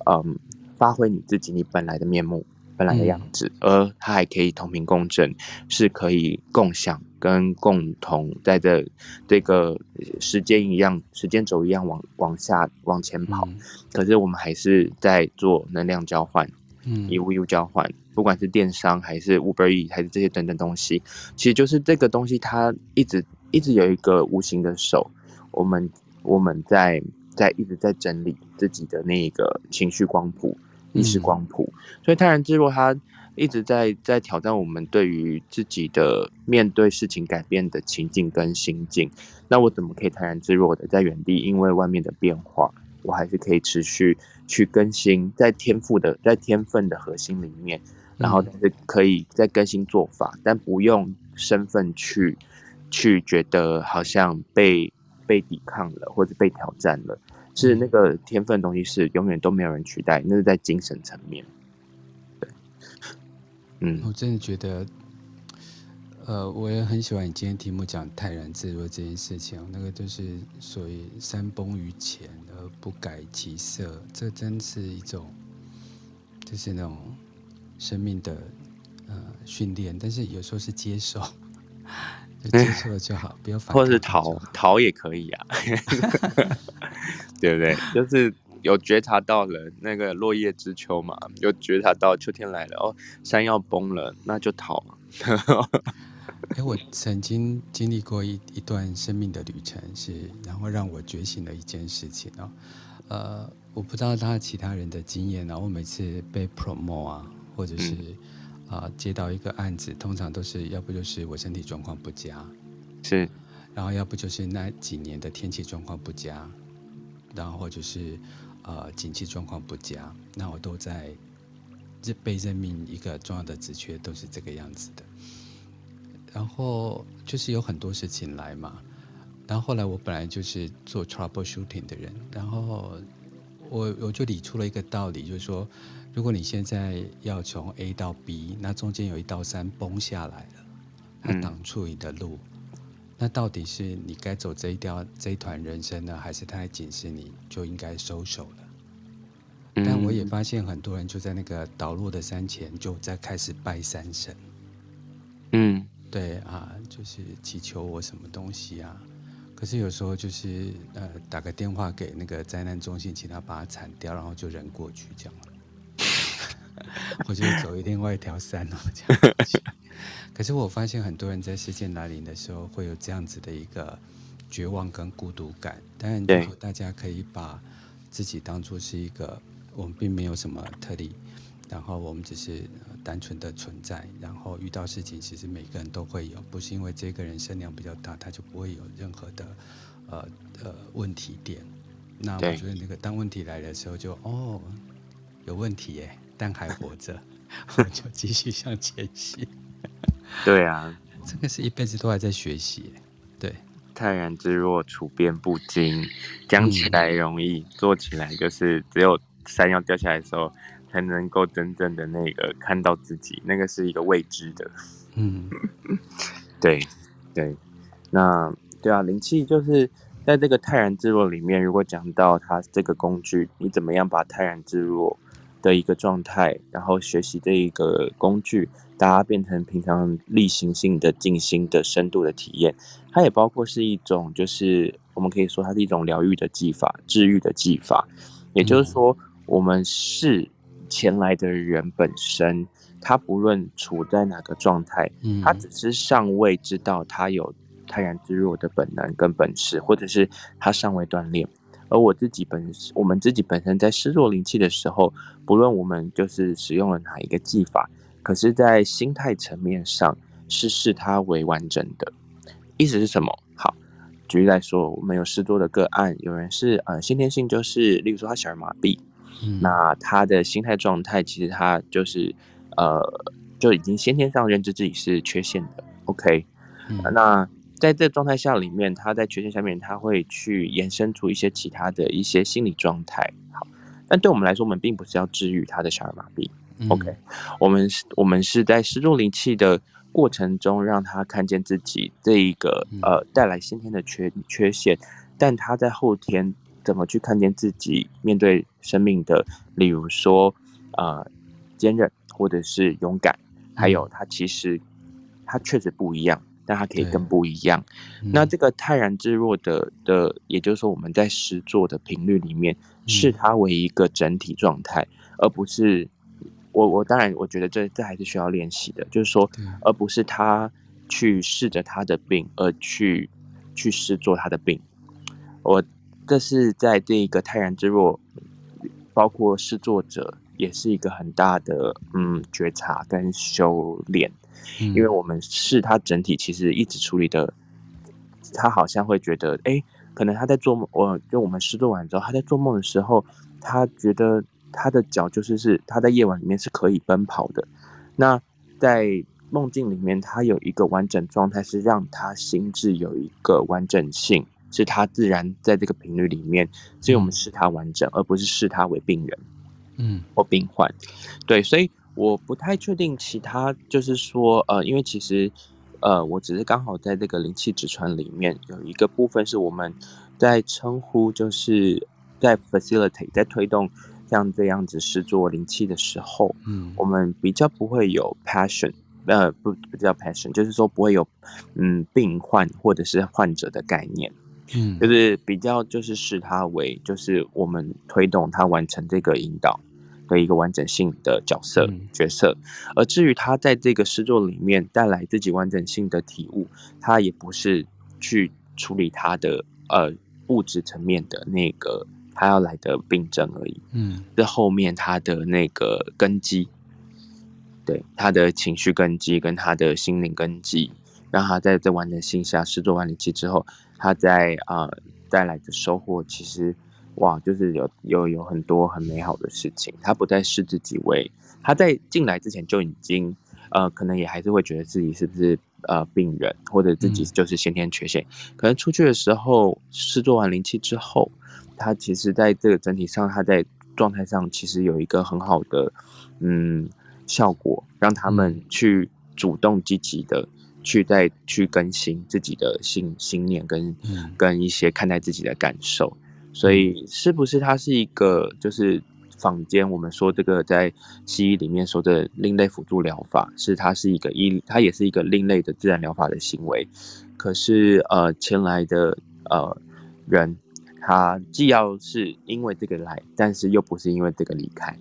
嗯，发挥你自己你本来的面目、本来的样子，嗯、而它还可以同频共振，是可以共享跟共同在这这个时间一样、时间轴一样往往下往前跑。嗯、可是我们还是在做能量交换，嗯，以物易物交换，不管是电商还是 Uber Eats 还是这些等等东西，其实就是这个东西，它一直一直有一个无形的手。我们我们在在一直在整理自己的那个情绪光谱、意识光谱，所以泰然自若，它一直在在挑战我们对于自己的面对事情改变的情境跟心境。那我怎么可以泰然自若的在原地？因为外面的变化，我还是可以持续去更新，在天赋的在天分的核心里面，然后是可以再更新做法，但不用身份去去觉得好像被。被抵抗了，或者被挑战了，是那个天分的东西，是永远都没有人取代。那是在精神层面。对，嗯，我真的觉得，呃，我也很喜欢你今天题目讲泰然自若这件事情。那个就是所谓山崩于前而不改其色，这真是一种，就是那种生命的呃训练。但是有时候是接受。接受了就好，不要反或是逃逃也可以啊，对不对？就是有觉察到了那个落叶知秋嘛，有觉察到秋天来了哦，山要崩了，那就逃。哎，我曾经经历过一一段生命的旅程，是然后让我觉醒了一件事情哦。呃，我不知道他其他人的经验啊，我每次被 promote 啊，或者是、嗯。啊，接到一个案子，通常都是要不就是我身体状况不佳，是，然后要不就是那几年的天气状况不佳，然后或者是呃景气状况不佳，那我都在被任命一个重要的职缺，都是这个样子的。然后就是有很多事情来嘛，然后后来我本来就是做 troubleshooting 的人，然后我我就理出了一个道理，就是说。如果你现在要从 A 到 B，那中间有一道山崩下来了，它挡住你的路，嗯、那到底是你该走这一条这一团人生呢，还是它在警示你就应该收手了？嗯、但我也发现很多人就在那个倒落的山前就在开始拜山神，嗯，对啊，就是祈求我什么东西啊？可是有时候就是呃打个电话给那个灾难中心，请他把它铲掉，然后就人过去这样。我就走一另外一条山哦，这样。可是我发现很多人在事件来临的时候会有这样子的一个绝望跟孤独感。当然，如果大家可以把自己当作是一个，我们并没有什么特例，然后我们只是单纯的存在，然后遇到事情，其实每个人都会有，不是因为这个人声量比较大，他就不会有任何的呃呃问题点。那我觉得那个当问题来的时候就，就哦有问题耶。但还活着，我就继续向前行。对啊，这个是一辈子都还在学习。对，泰然自若，处变不惊。讲起来容易，嗯、做起来就是只有山要掉下来的时候，才能够真正的那个看到自己。那个是一个未知的。嗯，对对。那对啊，灵气就是在这个泰然自若里面，如果讲到它这个工具，你怎么样把泰然自若？的一个状态，然后学习的一个工具，大家变成平常例行性的静心的深度的体验。它也包括是一种，就是我们可以说它是一种疗愈的技法、治愈的技法。也就是说，我们是前来的人本身，他不论处在哪个状态，他只是尚未知道他有泰然自若的本能跟本事，或者是他尚未锻炼。而我自己本，我们自己本身在施作灵气的时候，不论我们就是使用了哪一个技法，可是，在心态层面上是视它为完整的。意思是什么？好，举例来说，我们有施作的个案，有人是呃先天性就是，例如说他小儿麻痹，嗯、那他的心态状态其实他就是呃就已经先天上认知自己是缺陷的。OK，、那。在这状态下里面，他在缺陷下面，他会去延伸出一些其他的一些心理状态。好，但对我们来说，我们并不是要治愈他的小儿麻痹。嗯、OK，我们是，我们是在失重灵气的过程中，让他看见自己这一个呃带来先天的缺缺陷，但他在后天怎么去看见自己面对生命的，例如说呃坚韧或者是勇敢，还有他其实他确实不一样。但它可以更不一样。嗯、那这个泰然自若的的，也就是说，我们在诗作的频率里面，视它为一个整体状态，嗯、而不是我我当然我觉得这这还是需要练习的，就是说，而不是他去试着他的病，而去去试做他的病。我这是在这一个泰然自若，包括试作者也是一个很大的嗯觉察跟修炼。因为我们是他整体，其实一直处理的，他好像会觉得，哎，可能他在做梦，我就我们试做完之后，他在做梦的时候，他觉得他的脚就是是他在夜晚里面是可以奔跑的。那在梦境里面，他有一个完整状态，是让他心智有一个完整性，是他自然在这个频率里面，所以我们视他完整，而不是视他为病人，嗯，或病患。对，所以。我不太确定其他，就是说，呃，因为其实，呃，我只是刚好在这个灵气直传里面有一个部分是我们在称呼，就是在 facilitate 在推动像这样子是做灵气的时候，嗯，我们比较不会有 passion，呃，不不叫 passion，就是说不会有嗯病患或者是患者的概念，嗯，就是比较就是视它为就是我们推动它完成这个引导。的一个完整性的角色角色，而至于他在这个诗作里面带来自己完整性的体悟，他也不是去处理他的呃物质层面的那个他要来的病症而已。嗯，这后面他的那个根基，对他的情绪根基跟他的心灵根基，让他在这完整性下施作完灵气之后，他在啊、呃、带来的收获其实。哇，就是有有有很多很美好的事情。他不再视自己为他在进来之前就已经呃，可能也还是会觉得自己是不是呃病人，或者自己就是先天缺陷。嗯、可能出去的时候是做完灵气之后，他其实在这个整体上，他在状态上其实有一个很好的嗯效果，让他们去主动积极的去再去更新自己的信信念跟、嗯、跟一些看待自己的感受。所以，是不是它是一个，就是坊间我们说这个在西医里面说的另类辅助疗法，是它是一个一，它也是一个另类的自然疗法的行为。可是，呃，前来的呃人，他既要是因为这个来，但是又不是因为这个离开。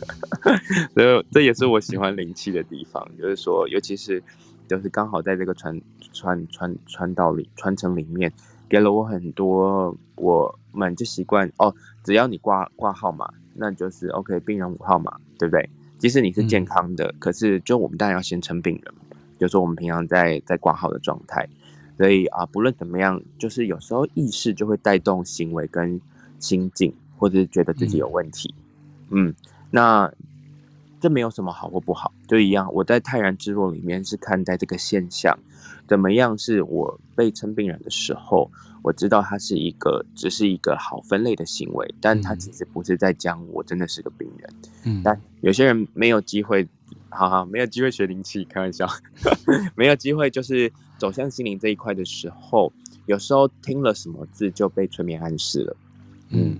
所以，这也是我喜欢灵气的地方，就是说，尤其是就是刚好在这个传传传传道里传承里面。给了我很多，我们就习惯哦，只要你挂挂号码，那就是 OK，病人五号码，对不对？即使你是健康的，嗯、可是就我们当然要先称病人，就是说我们平常在在挂号的状态，所以啊，不论怎么样，就是有时候意识就会带动行为跟心境，或者是觉得自己有问题，嗯，嗯，那这没有什么好或不好，就一样。我在泰然自若里面是看待这个现象。怎么样？是我被称病人的时候，我知道他是一个，只是一个好分类的行为，但他其实不是在讲我真的是个病人。嗯，但有些人没有机会，好好，没有机会学灵气，开玩笑，没有机会就是走向心灵这一块的时候，有时候听了什么字就被催眠暗示了。嗯，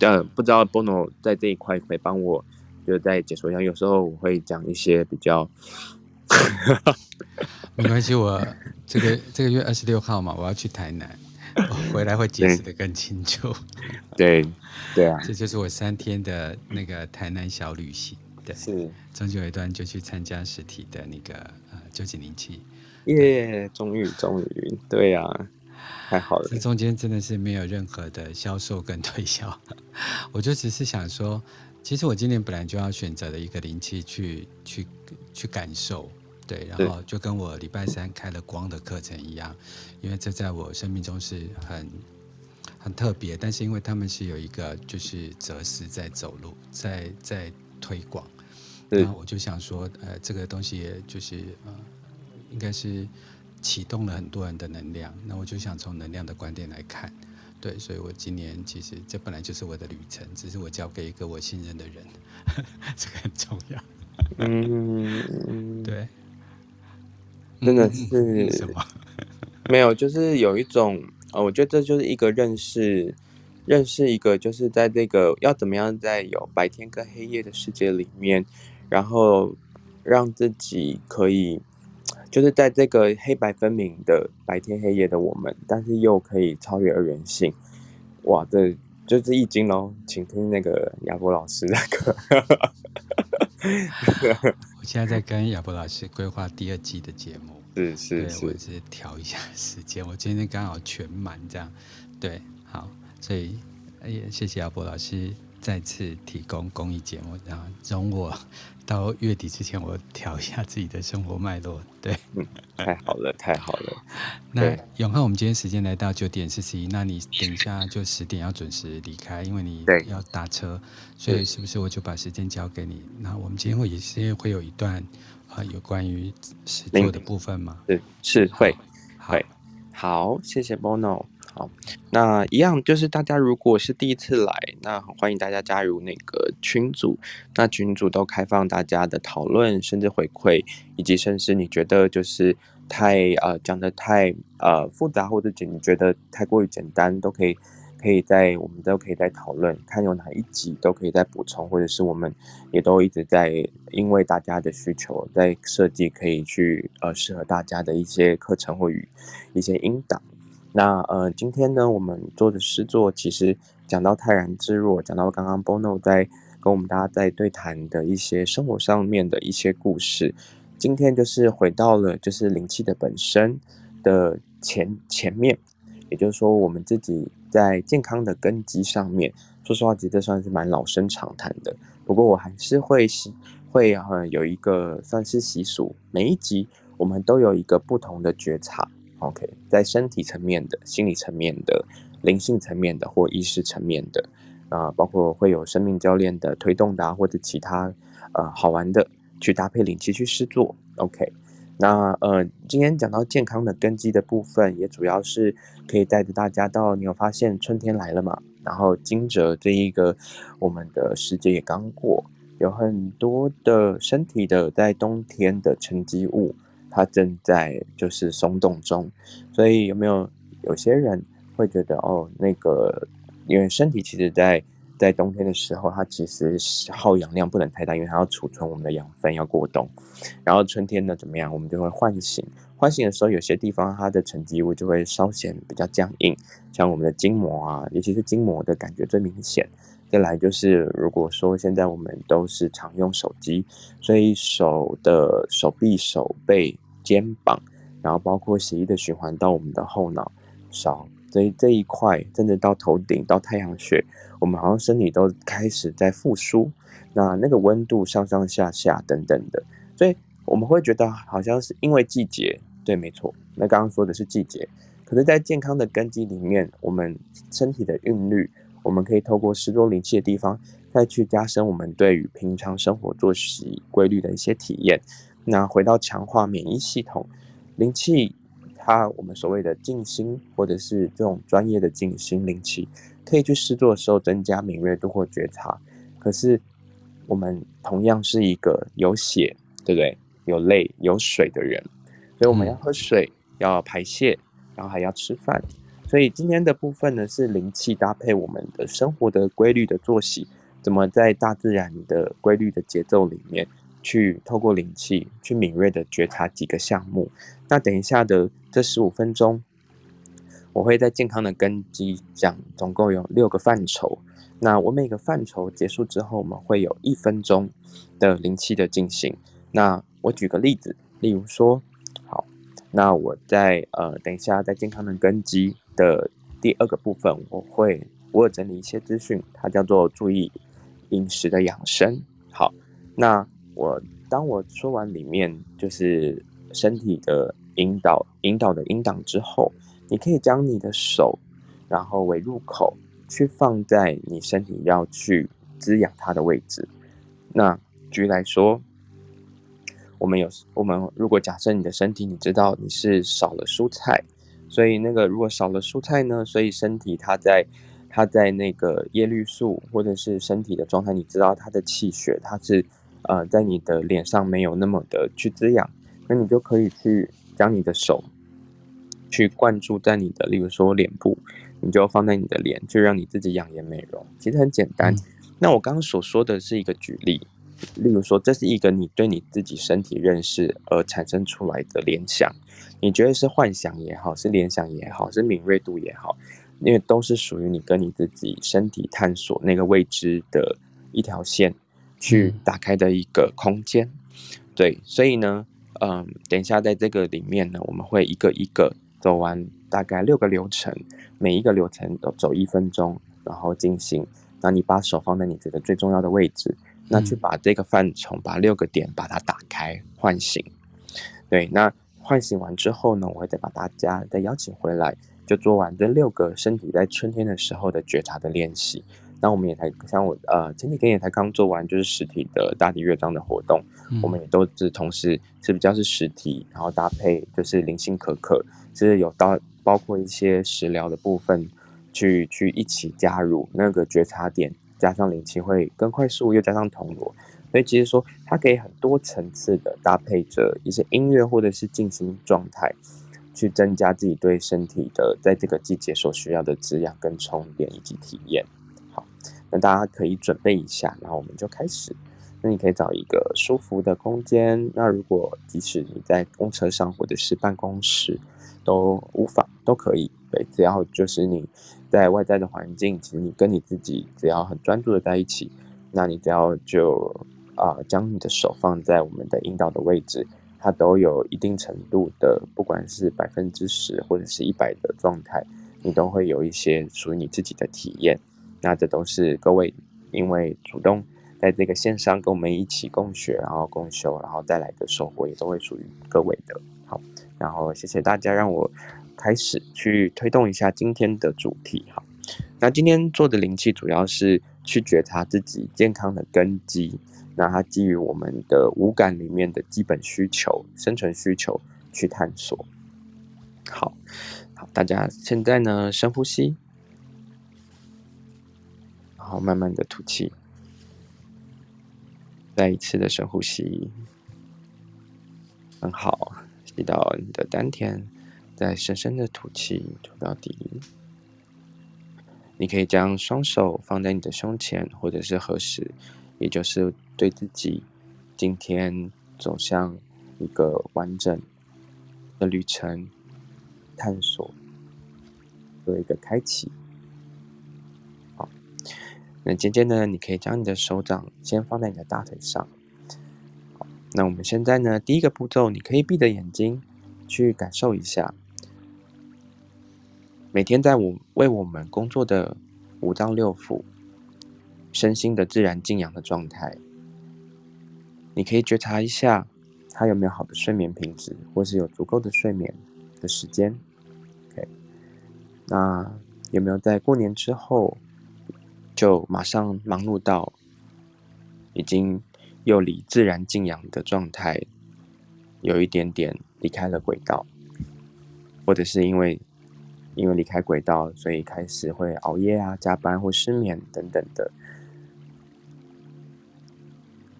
呃，不知道 Bono 在这一块可以帮我，就在解说一下。有时候我会讲一些比较，没关系，我这个这个月二十六号嘛，我要去台南，我回来会解释的更清楚。对，对啊，这就是我三天的那个台南小旅行。对，是中间有一段就去参加实体的那个呃究竟灵气。耶，终于终于，对呀、啊。太好了，这中间真的是没有任何的销售跟推销，我就只是想说，其实我今年本来就要选择的一个灵气去去去感受，对，然后就跟我礼拜三开了光的课程一样，因为这在我生命中是很很特别，但是因为他们是有一个就是哲思在走路，在在推广，然后我就想说，呃，这个东西就是呃，应该是。启动了很多人的能量，那我就想从能量的观点来看，对，所以我今年其实这本来就是我的旅程，只是我交给一个我信任的人，这个很重要。嗯，对，真的是什么？没有，就是有一种，呃，我觉得这就是一个认识，认识一个，就是在这个要怎么样在有白天跟黑夜的世界里面，然后让自己可以。就是在这个黑白分明的白天黑夜的我们，但是又可以超越二元性，哇，这就是易经喽，请听那个亚博老师那个。我现在在跟亚博老师规划第二季的节目，是是是，我是调一下时间，我今天刚好全满这样，对，好，所以也谢谢亚博老师再次提供公益节目，然后容我。到月底之前，我调一下自己的生活脉络。对，嗯，太好了，太好了。那永汉，我们今天时间来到九点四十一，那你等一下就十点要准时离开，因为你要搭车，所以是不是我就把时间交给你？那我们今天会也是会有一段啊、呃，有关于实作的部分吗？是是会会好，谢谢 Bono。好，那一样就是大家如果是第一次来，那欢迎大家加入那个群组。那群组都开放大家的讨论，甚至回馈，以及甚至你觉得就是太呃讲的太呃复杂，或者简你觉得太过于简单，都可以可以在我们都可以再讨论，看有哪一集都可以再补充，或者是我们也都一直在因为大家的需求在设计可以去呃适合大家的一些课程或与一些引导。那呃，今天呢，我们做的诗作其实讲到泰然自若，讲到刚刚 Bono 在跟我们大家在对谈的一些生活上面的一些故事。今天就是回到了就是灵气的本身的前前面，也就是说，我们自己在健康的根基上面，说实话，其实算是蛮老生常谈的。不过我还是会会呃有一个算是习俗，每一集我们都有一个不同的觉察。OK，在身体层面的、心理层面的、灵性层面的或意识层面的，啊、包括会有生命教练的推动的、啊，或者其他呃好玩的，去搭配灵气去试做。OK，那呃，今天讲到健康的根基的部分，也主要是可以带着大家到，你有发现春天来了嘛？然后惊蛰这一个我们的时节也刚过，有很多的身体的在冬天的沉积物。它正在就是松动中，所以有没有有些人会觉得哦，那个因为身体其实在在冬天的时候，它其实耗氧量不能太大，因为它要储存我们的养分要过冬。然后春天呢怎么样，我们就会唤醒，唤醒的时候，有些地方它的沉积物就会稍显比较僵硬，像我们的筋膜啊，尤其是筋膜的感觉最明显。再来就是，如果说现在我们都是常用手机，所以手的手臂、手背、肩膀，然后包括血液的循环到我们的后脑勺，所以这一块甚至到头顶到太阳穴，我们好像身体都开始在复苏。那那个温度上上下下等等的，所以我们会觉得好像是因为季节，对，没错。那刚刚说的是季节，可是，在健康的根基里面，我们身体的韵律。我们可以透过施作灵气的地方，再去加深我们对于平常生活作息规律的一些体验。那回到强化免疫系统，灵气它我们所谓的静心，或者是这种专业的静心灵气，可以去试做的时候增加敏锐度或觉察。可是我们同样是一个有血，对不对？有泪有水的人，所以我们要喝水，要排泄，然后还要吃饭。所以今天的部分呢，是灵气搭配我们的生活的规律的作息，怎么在大自然的规律的节奏里面，去透过灵气去敏锐的觉察几个项目。那等一下的这十五分钟，我会在健康的根基讲，总共有六个范畴。那我每个范畴结束之后，我们会有一分钟的灵气的进行。那我举个例子，例如说，好，那我在呃等一下在健康的根基。的第二个部分，我会我有整理一些资讯，它叫做注意饮食的养生。好，那我当我说完里面就是身体的引导引导的引导之后，你可以将你的手，然后为入口，去放在你身体要去滋养它的位置。那举例来说，我们有我们如果假设你的身体，你知道你是少了蔬菜。所以那个如果少了蔬菜呢，所以身体它在它在那个叶绿素或者是身体的状态，你知道它的气血它是呃在你的脸上没有那么的去滋养，那你就可以去将你的手去灌注在你的，例如说脸部，你就放在你的脸，就让你自己养颜美容，其实很简单。那我刚刚所说的是一个举例，例如说这是一个你对你自己身体认识而产生出来的联想。你觉得是幻想也好，是联想也好，是敏锐度也好，因为都是属于你跟你自己身体探索那个未知的一条线去打开的一个空间。对，所以呢，嗯，等一下在这个里面呢，我们会一个一个走完大概六个流程，每一个流程都走一分钟，然后进行。那你把手放在你觉得最重要的位置，那去把这个范畴，把六个点把它打开唤醒。对，那。唤醒完之后呢，我会再把大家再邀请回来，就做完这六个身体在春天的时候的觉察的练习。那我们也才像我呃前几天也才刚做完，就是实体的大地乐章的活动，嗯、我们也都是同时是比较是实体，然后搭配就是灵性可可，就是有到包括一些食疗的部分去去一起加入那个觉察点，加上灵气会更快速，又加上铜锣。所以其实说，它可以很多层次的搭配着一些音乐或者是静心状态，去增加自己对身体的在这个季节所需要的滋养跟充电以及体验。好，那大家可以准备一下，然后我们就开始。那你可以找一个舒服的空间。那如果即使你在公车上或者是办公室都无妨，都可以。对，只要就是你在外在的环境，其实你跟你自己只要很专注的在一起，那你只要就。啊，将你的手放在我们的阴道的位置，它都有一定程度的，不管是百分之十或者是一百的状态，你都会有一些属于你自己的体验。那这都是各位因为主动在这个线上跟我们一起共学，然后共修，然后带来的收获也都会属于各位的。好，然后谢谢大家让我开始去推动一下今天的主题。哈，那今天做的灵气主要是去觉察自己健康的根基。那它基于我们的五感里面的基本需求、生存需求去探索。好，好，大家现在呢，深呼吸，然后慢慢的吐气，再一次的深呼吸，很好，吸到你的丹田，再深深的吐气，吐到底。你可以将双手放在你的胸前，或者是合十。也就是对自己今天走向一个完整的旅程探索做一个开启。好，那渐渐的，你可以将你的手掌先放在你的大腿上。好，那我们现在呢，第一个步骤，你可以闭着眼睛去感受一下，每天在我为我们工作的五脏六腑。身心的自然静养的状态，你可以觉察一下，他有没有好的睡眠品质，或是有足够的睡眠的时间。OK，那有没有在过年之后就马上忙碌到已经又离自然静养的状态有一点点离开了轨道，或者是因为因为离开轨道，所以开始会熬夜啊、加班或失眠等等的。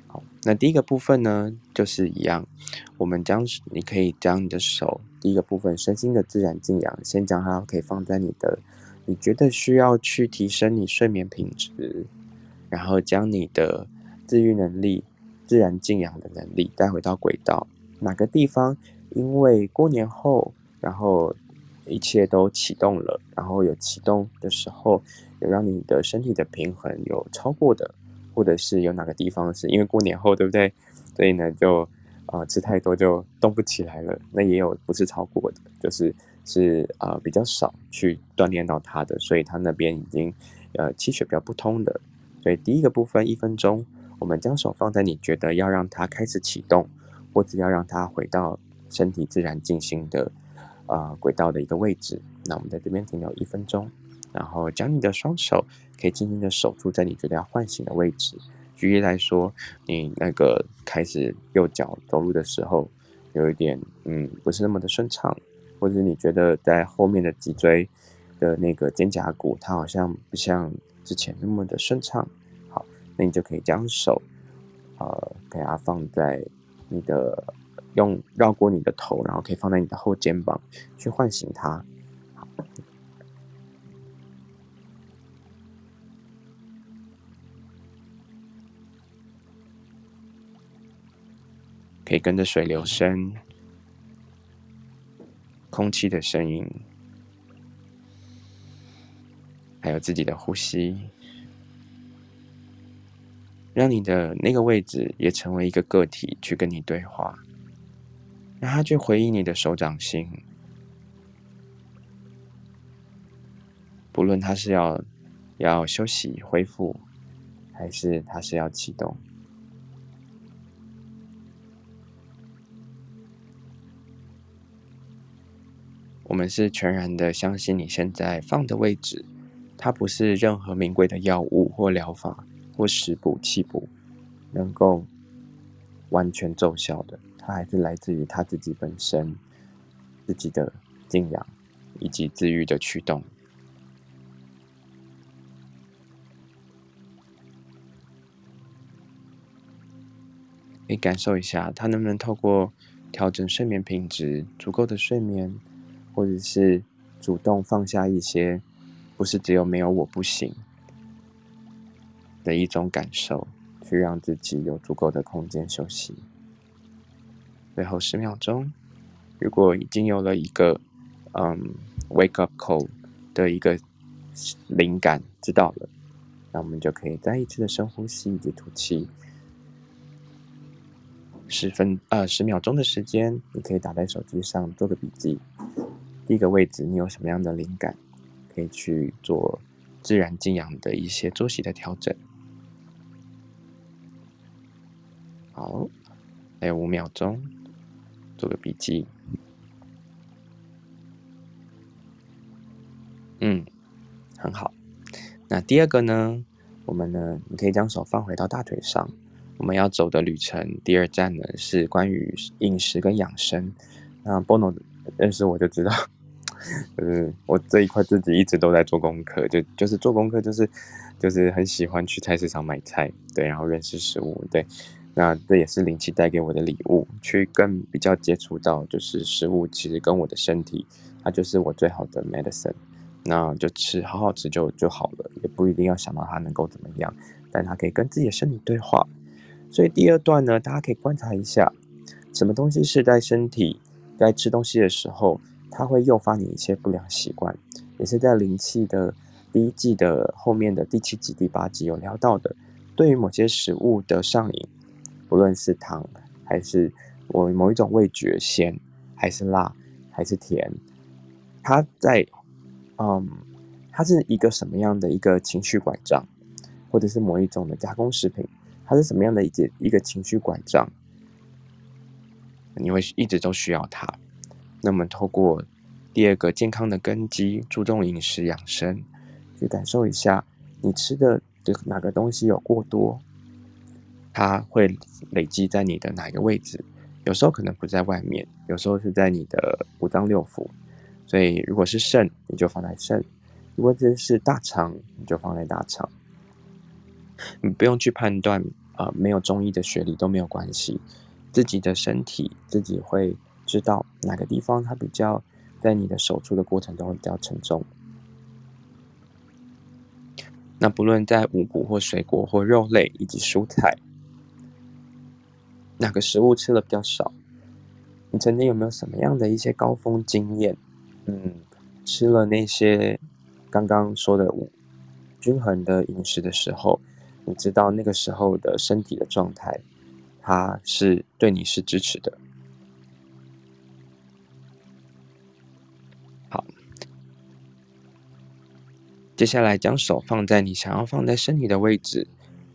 好那第一个部分呢，就是一样，我们将你可以将你的手，第一个部分身心的自然静养，先将它可以放在你的，你觉得需要去提升你睡眠品质，然后将你的自愈能力、自然静养的能力带回到轨道。哪个地方因为过年后，然后一切都启动了，然后有启动的时候，有让你的身体的平衡有超过的。或者是有哪个地方是因为过年后，对不对？所以呢，就啊、呃、吃太多就动不起来了。那也有不是超过的，就是是啊、呃、比较少去锻炼到它的，所以它那边已经呃气血比较不通的。所以第一个部分一分钟，我们将手放在你觉得要让它开始启动，或者要让它回到身体自然进行的、呃、轨道的一个位置。那我们在这边停留一分钟。然后将你的双手可以静静的守住在你觉得要唤醒的位置。举例来说，你那个开始右脚走路的时候，有一点嗯不是那么的顺畅，或者你觉得在后面的脊椎的那个肩胛骨，它好像不像之前那么的顺畅。好，那你就可以将手呃给它放在你的用绕过你的头，然后可以放在你的后肩膀去唤醒它。可以跟着水流声、空气的声音，还有自己的呼吸，让你的那个位置也成为一个个体去跟你对话，让他去回忆你的手掌心，不论他是要要休息恢复，还是他是要启动。我们是全然的相信你现在放的位置，它不是任何名贵的药物或疗法或食补气补能够完全奏效的，它还是来自于他自己本身自己的静养以及自愈的驱动。可以感受一下，它能不能透过调整睡眠品质，足够的睡眠。或者是主动放下一些，不是只有没有我不行的一种感受，去让自己有足够的空间休息。最后十秒钟，如果已经有了一个嗯 wake up call 的一个灵感，知道了，那我们就可以再一次的深呼吸以及吐气。十分呃十秒钟的时间，你可以打在手机上做个笔记。第一个位置，你有什么样的灵感，可以去做自然静养的一些作息的调整。好，还有五秒钟，做个笔记。嗯，很好。那第二个呢？我们呢？你可以将手放回到大腿上。我们要走的旅程，第二站呢是关于饮食跟养生。那 Bono 认识我就知道。就是我这一块自己一直都在做功课，就就是做功课，就是就是很喜欢去菜市场买菜，对，然后认识食物，对，那这也是灵气带给我的礼物，去更比较接触到，就是食物其实跟我的身体，它就是我最好的 medicine，那就吃，好好吃就就好了，也不一定要想到它能够怎么样，但它可以跟自己的身体对话。所以第二段呢，大家可以观察一下，什么东西是在身体在吃东西的时候。它会诱发你一些不良习惯，也是在灵气的第一季的后面的第七集、第八集有聊到的。对于某些食物的上瘾，不论是糖还是我某一种味觉，咸还是辣还是甜，它在嗯，它是一个什么样的一个情绪拐杖，或者是某一种的加工食品，它是什么样的一个一个情绪拐杖，你会一直都需要它。那么，透过第二个健康的根基，注重饮食养生，去感受一下你吃的哪个东西有过多，它会累积在你的哪一个位置？有时候可能不在外面，有时候是在你的五脏六腑。所以，如果是肾，你就放在肾；如果这是大肠，你就放在大肠。你不用去判断呃没有中医的学历都没有关系，自己的身体自己会知道哪个地方它比较在你的手触的过程中会比较沉重。那不论在五谷或水果或肉类以及蔬菜，哪个食物吃的比较少？你曾经有没有什么样的一些高峰经验？嗯，吃了那些刚刚说的五均衡的饮食的时候，你知道那个时候的身体的状态，它是对你是支持的。好接下来将手放在你想要放在身体的位置，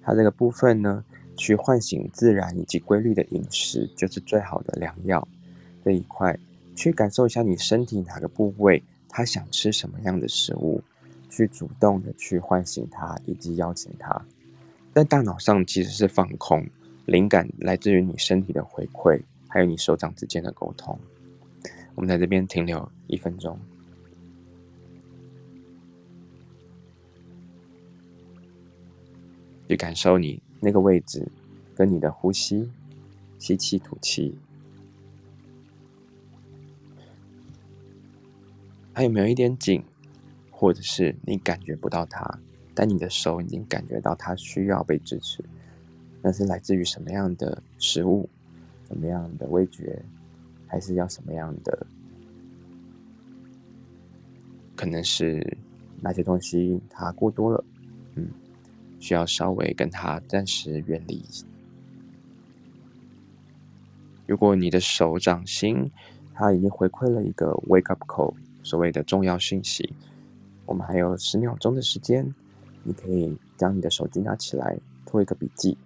它这个部分呢，去唤醒自然以及规律的饮食，就是最好的良药。这一块，去感受一下你身体哪个部位，它想吃什么样的食物，去主动的去唤醒它，以及邀请它。在大脑上其实是放空，灵感来自于你身体的回馈，还有你手掌之间的沟通。我们在这边停留一分钟。去感受你那个位置，跟你的呼吸，吸气吐气，还有没有一点紧，或者是你感觉不到它，但你的手已经感觉到它需要被支持，那是来自于什么样的食物，什么样的味觉，还是要什么样的？可能是那些东西它过多了，嗯。需要稍微跟他暂时远离。如果你的手掌心，它已经回馈了一个 wake up call，所谓的重要讯息，我们还有十秒钟的时间，你可以将你的手机拿起来，做一个笔记，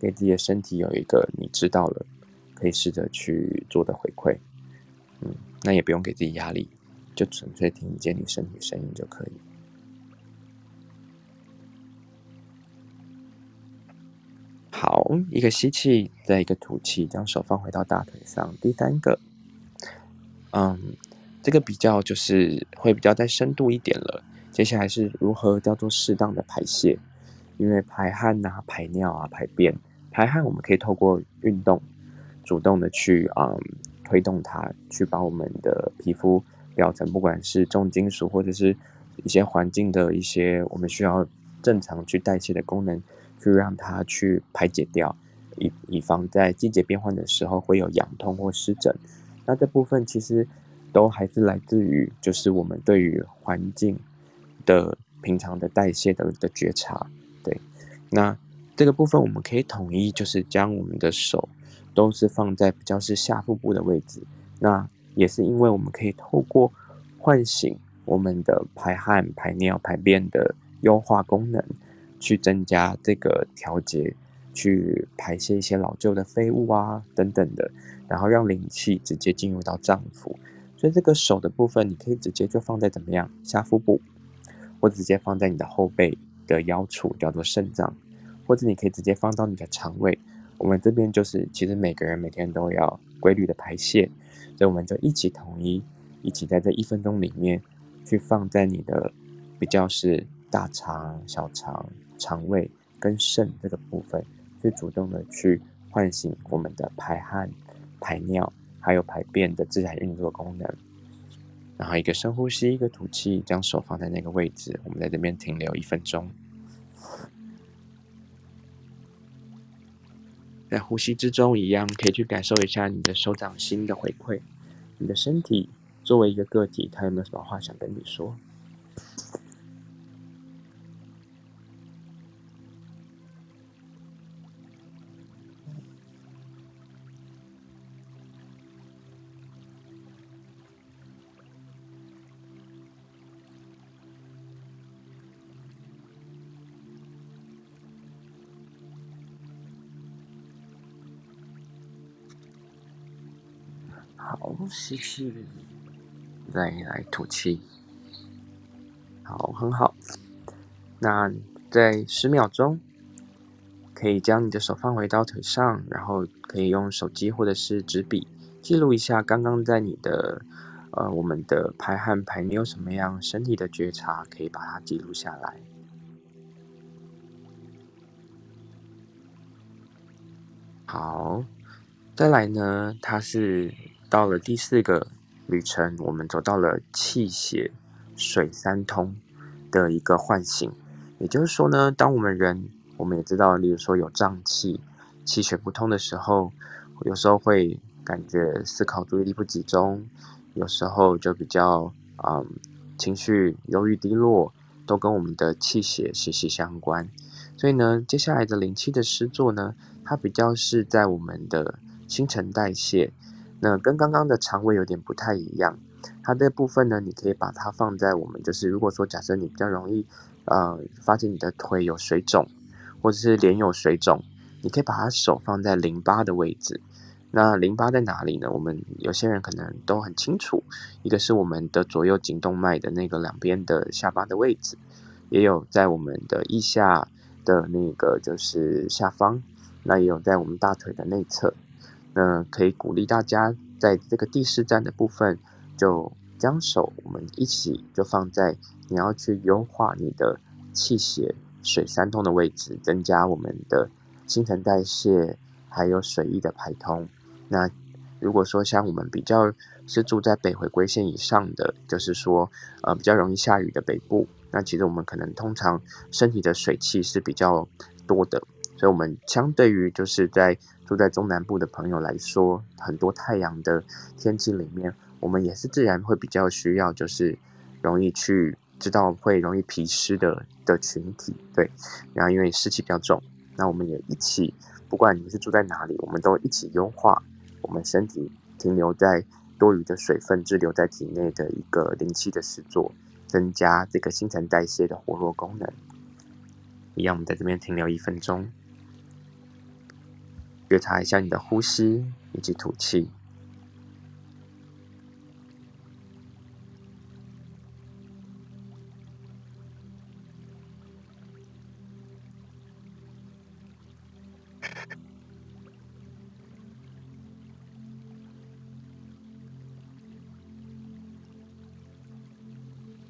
给自己的身体有一个你知道了，可以试着去做的回馈。嗯，那也不用给自己压力，就纯粹听一见你身体声音就可以。好，一个吸气，再一个吐气，将手放回到大腿上。第三个，嗯，这个比较就是会比较再深度一点了。接下来是如何叫做适当的排泄？因为排汗啊、排尿啊、排便，排汗我们可以透过运动，主动的去嗯推动它，去把我们的皮肤表层，不管是重金属或者是一些环境的一些我们需要正常去代谢的功能。去让它去排解掉，以以防在季节变换的时候会有痒痛或湿疹。那这部分其实都还是来自于，就是我们对于环境的平常的代谢的的觉察。对，那这个部分我们可以统一，就是将我们的手都是放在比较是下腹部的位置。那也是因为我们可以透过唤醒我们的排汗、排尿、排便的优化功能。去增加这个调节，去排泄一些老旧的废物啊等等的，然后让灵气直接进入到脏腑。所以这个手的部分，你可以直接就放在怎么样下腹部，或直接放在你的后背的腰处，叫做肾脏，或者你可以直接放到你的肠胃。我们这边就是，其实每个人每天都要规律的排泄，所以我们就一起统一，一起在这一分钟里面去放在你的比较是大肠、小肠。肠胃跟肾这个部分，去主动的去唤醒我们的排汗、排尿，还有排便的自然运作功能。然后一个深呼吸，一个吐气，将手放在那个位置，我们在这边停留一分钟。在呼吸之中，一样可以去感受一下你的手掌心的回馈，你的身体作为一个个体，它有没有什么话想跟你说？吸气，再来吐气。好，很好。那在十秒钟，可以将你的手放回到腿上，然后可以用手机或者是纸笔记录一下刚刚在你的呃我们的排汗排尿有什么样身体的觉察，可以把它记录下来。好，再来呢，它是到了第四个旅程，我们走到了气血水三通的一个唤醒。也就是说呢，当我们人，我们也知道，例如说有胀气、气血不通的时候，有时候会感觉思考注意力不集中，有时候就比较嗯情绪忧郁低落，都跟我们的气血息息相关。所以呢，接下来的灵气的诗作呢，它比较是在我们的新陈代谢，那跟刚刚的肠胃有点不太一样。它这部分呢，你可以把它放在我们就是，如果说假设你比较容易，呃，发现你的腿有水肿，或者是脸有水肿，你可以把它手放在淋巴的位置。那淋巴在哪里呢？我们有些人可能都很清楚，一个是我们的左右颈动脉的那个两边的下巴的位置，也有在我们的腋下的那个就是下方。那也有在我们大腿的内侧，那可以鼓励大家在这个第四站的部分，就将手我们一起就放在你要去优化你的气血水三通的位置，增加我们的新陈代谢，还有水液的排通。那如果说像我们比较是住在北回归线以上的，就是说呃比较容易下雨的北部，那其实我们可能通常身体的水气是比较多的。所以，我们相对于就是在住在中南部的朋友来说，很多太阳的天气里面，我们也是自然会比较需要，就是容易去知道会容易脾湿的的群体，对。然后，因为湿气比较重，那我们也一起，不管你是住在哪里，我们都一起优化我们身体停留在多余的水分滞留在体内的一个灵气的施作，增加这个新陈代谢的活络功能。一样，我们在这边停留一分钟。觉察一下你的呼吸以及吐气。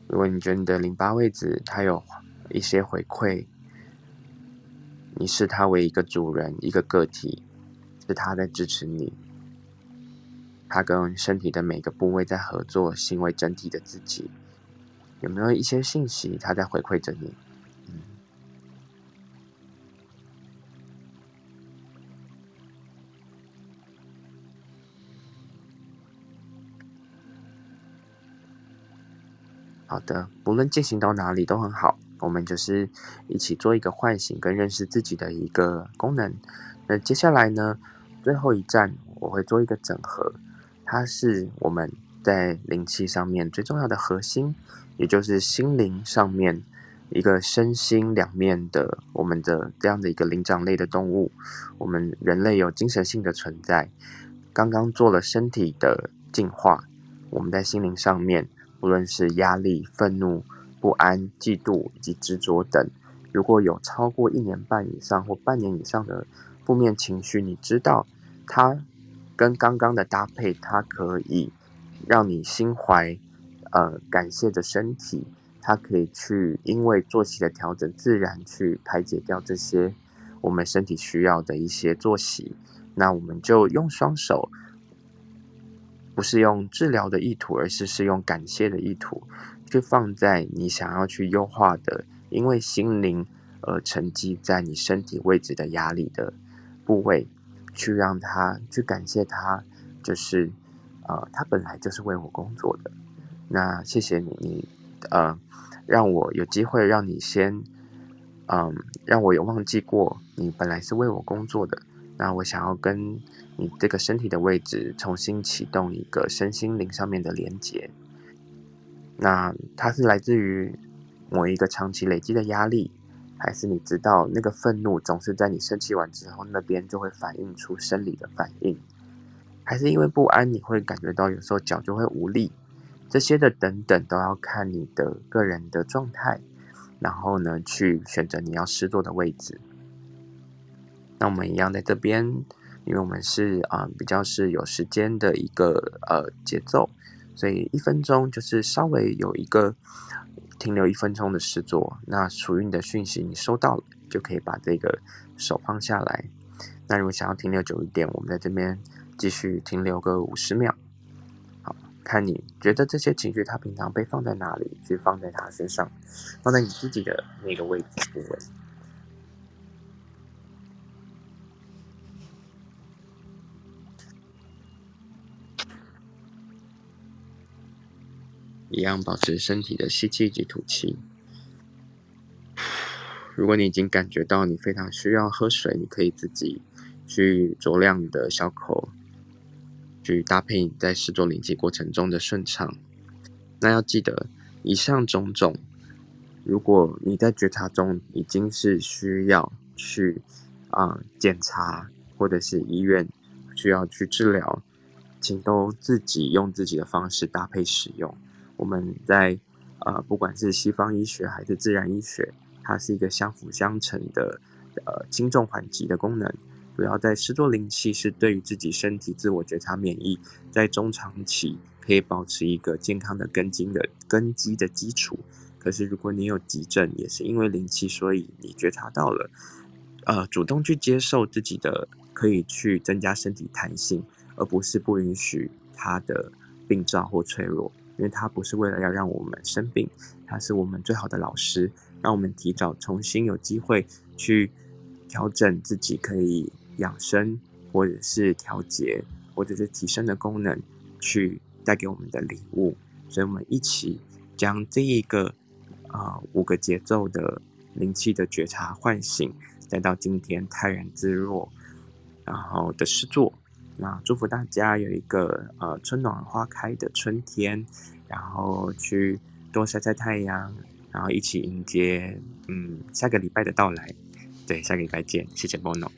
如果你觉得你的淋巴位置它有一些回馈，你视它为一个主人，一个个体。是他在支持你，他跟身体的每个部位在合作，行为整体的自己，有没有一些信息他在回馈着你？嗯，好的，不论进行到哪里都很好，我们就是一起做一个唤醒跟认识自己的一个功能。那接下来呢？最后一站，我会做一个整合，它是我们在灵气上面最重要的核心，也就是心灵上面一个身心两面的我们的这样的一个灵长类的动物。我们人类有精神性的存在，刚刚做了身体的净化，我们在心灵上面，无论是压力、愤怒、不安、嫉妒以及执着等，如果有超过一年半以上或半年以上的。负面情绪，你知道，它跟刚刚的搭配，它可以让你心怀呃感谢的身体，它可以去因为作息的调整，自然去排解掉这些我们身体需要的一些作息。那我们就用双手，不是用治疗的意图，而是是用感谢的意图，去放在你想要去优化的，因为心灵而沉积在你身体位置的压力的。部位，去让他去感谢他，就是，呃，他本来就是为我工作的。那谢谢你，你，呃，让我有机会让你先，嗯、让我有忘记过你本来是为我工作的。那我想要跟你这个身体的位置重新启动一个身心灵上面的连接。那它是来自于某一个长期累积的压力。还是你知道那个愤怒总是在你生气完之后，那边就会反映出生理的反应？还是因为不安，你会感觉到有时候脚就会无力？这些的等等都要看你的个人的状态，然后呢，去选择你要施作的位置。那我们一样在这边，因为我们是啊、比较是有时间的一个呃节奏，所以一分钟就是稍微有一个。停留一分钟的试作，那属于你的讯息你收到了，就可以把这个手放下来。那如果想要停留久一点，我们在这边继续停留个五十秒。好，看你觉得这些情绪它平常被放在哪里，去放在它身上，放在你自己的那个位置部位。一样保持身体的吸气及吐气。如果你已经感觉到你非常需要喝水，你可以自己去酌量的小口，去搭配你在试做灵气过程中的顺畅。那要记得，以上种种，如果你在觉察中已经是需要去啊、检查，或者是医院需要去治疗，请都自己用自己的方式搭配使用。我们在呃，不管是西方医学还是自然医学，它是一个相辅相成的，呃，轻重缓急的功能。主要在施作灵气是对于自己身体自我觉察免疫，在中长期可以保持一个健康的根基的根基的基础。可是如果你有急症，也是因为灵气，所以你觉察到了，呃，主动去接受自己的，可以去增加身体弹性，而不是不允许它的病灶或脆弱。因为它不是为了要让我们生病，它是我们最好的老师，让我们提早重新有机会去调整自己，可以养生，或者是调节，或者是提升的功能，去带给我们的礼物。所以，我们一起将这一个啊、五个节奏的灵气的觉察唤醒，再到今天泰然自若，然后的试做。那祝福大家有一个呃春暖花开的春天，然后去多晒晒太阳，然后一起迎接嗯下个礼拜的到来。对，下个礼拜见，谢谢 Bono，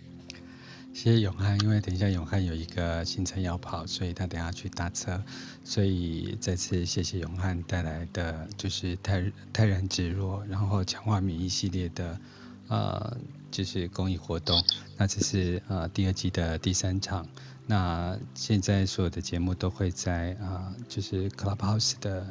谢谢永汉。因为等一下永汉有一个行程要跑，所以他等下去搭车，所以再次谢谢永汉带来的就是泰泰然自若，然后强化免疫系列的呃就是公益活动。那这是呃第二季的第三场。那现在所有的节目都会在啊、就是 Clubhouse 的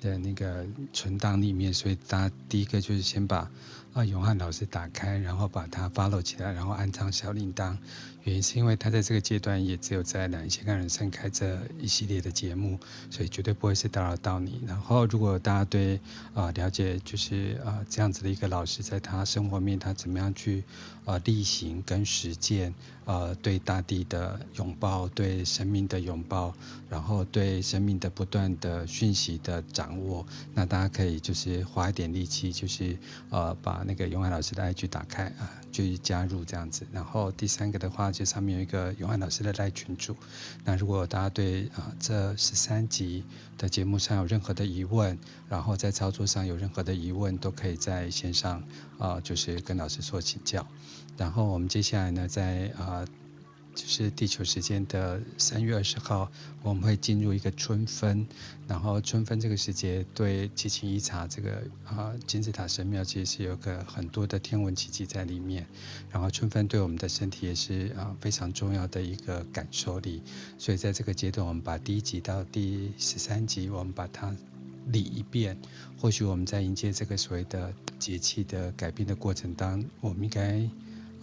的那个存档里面，所以大家第一个就是先把啊永汉老师打开，然后把它 follow 起来，然后安装小铃铛。原因是因为他在这个阶段也只有在两千个人生开这一系列的节目，所以绝对不会是打扰到你。然后，如果大家对啊、了解就是啊、这样子的一个老师，在他生活面他怎么样去啊、呃、例行跟实践呃对大地的拥抱，对生命的拥抱，然后对生命的不断的讯息的掌握，那大家可以就是花一点力气，就是呃把那个永汉老师的 IG 打开啊。呃就加入这样子，然后第三个的话，就上面有一个永汉老师的赖群组。那如果大家对啊、这十三集的节目上有任何的疑问，然后在操作上有任何的疑问，都可以在线上啊、就是跟老师说请教。然后我们接下来呢，在啊。就是地球时间的三月二十号，我们会进入一个春分，然后春分这个时节对七情一茶这个啊金字塔神庙其实是有个很多的天文奇迹在里面，然后春分对我们的身体也是啊非常重要的一个感受力，所以在这个阶段，我们把第一集到第十三集，我们把它理一遍，或许我们在迎接这个所谓的节气的改变的过程当，我们应该。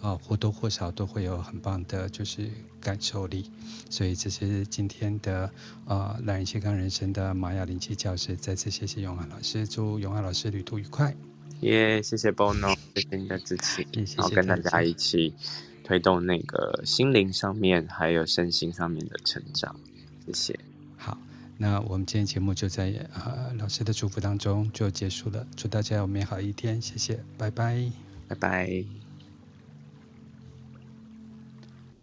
啊，或多或少都会有很棒的，就是感受力。所以这是今天的呃，懒人健康人生的玛雅灵气教室。再次谢谢永汉老师，祝永汉老师旅途愉快。耶，谢谢 Bono，谢谢你的支持，然后跟大家一起推动那个心灵上面还有身心上面的成长。谢谢。好，那我们今天节目就在呃老师的祝福当中就结束了。祝大家有美好一天，谢谢，拜拜，拜拜。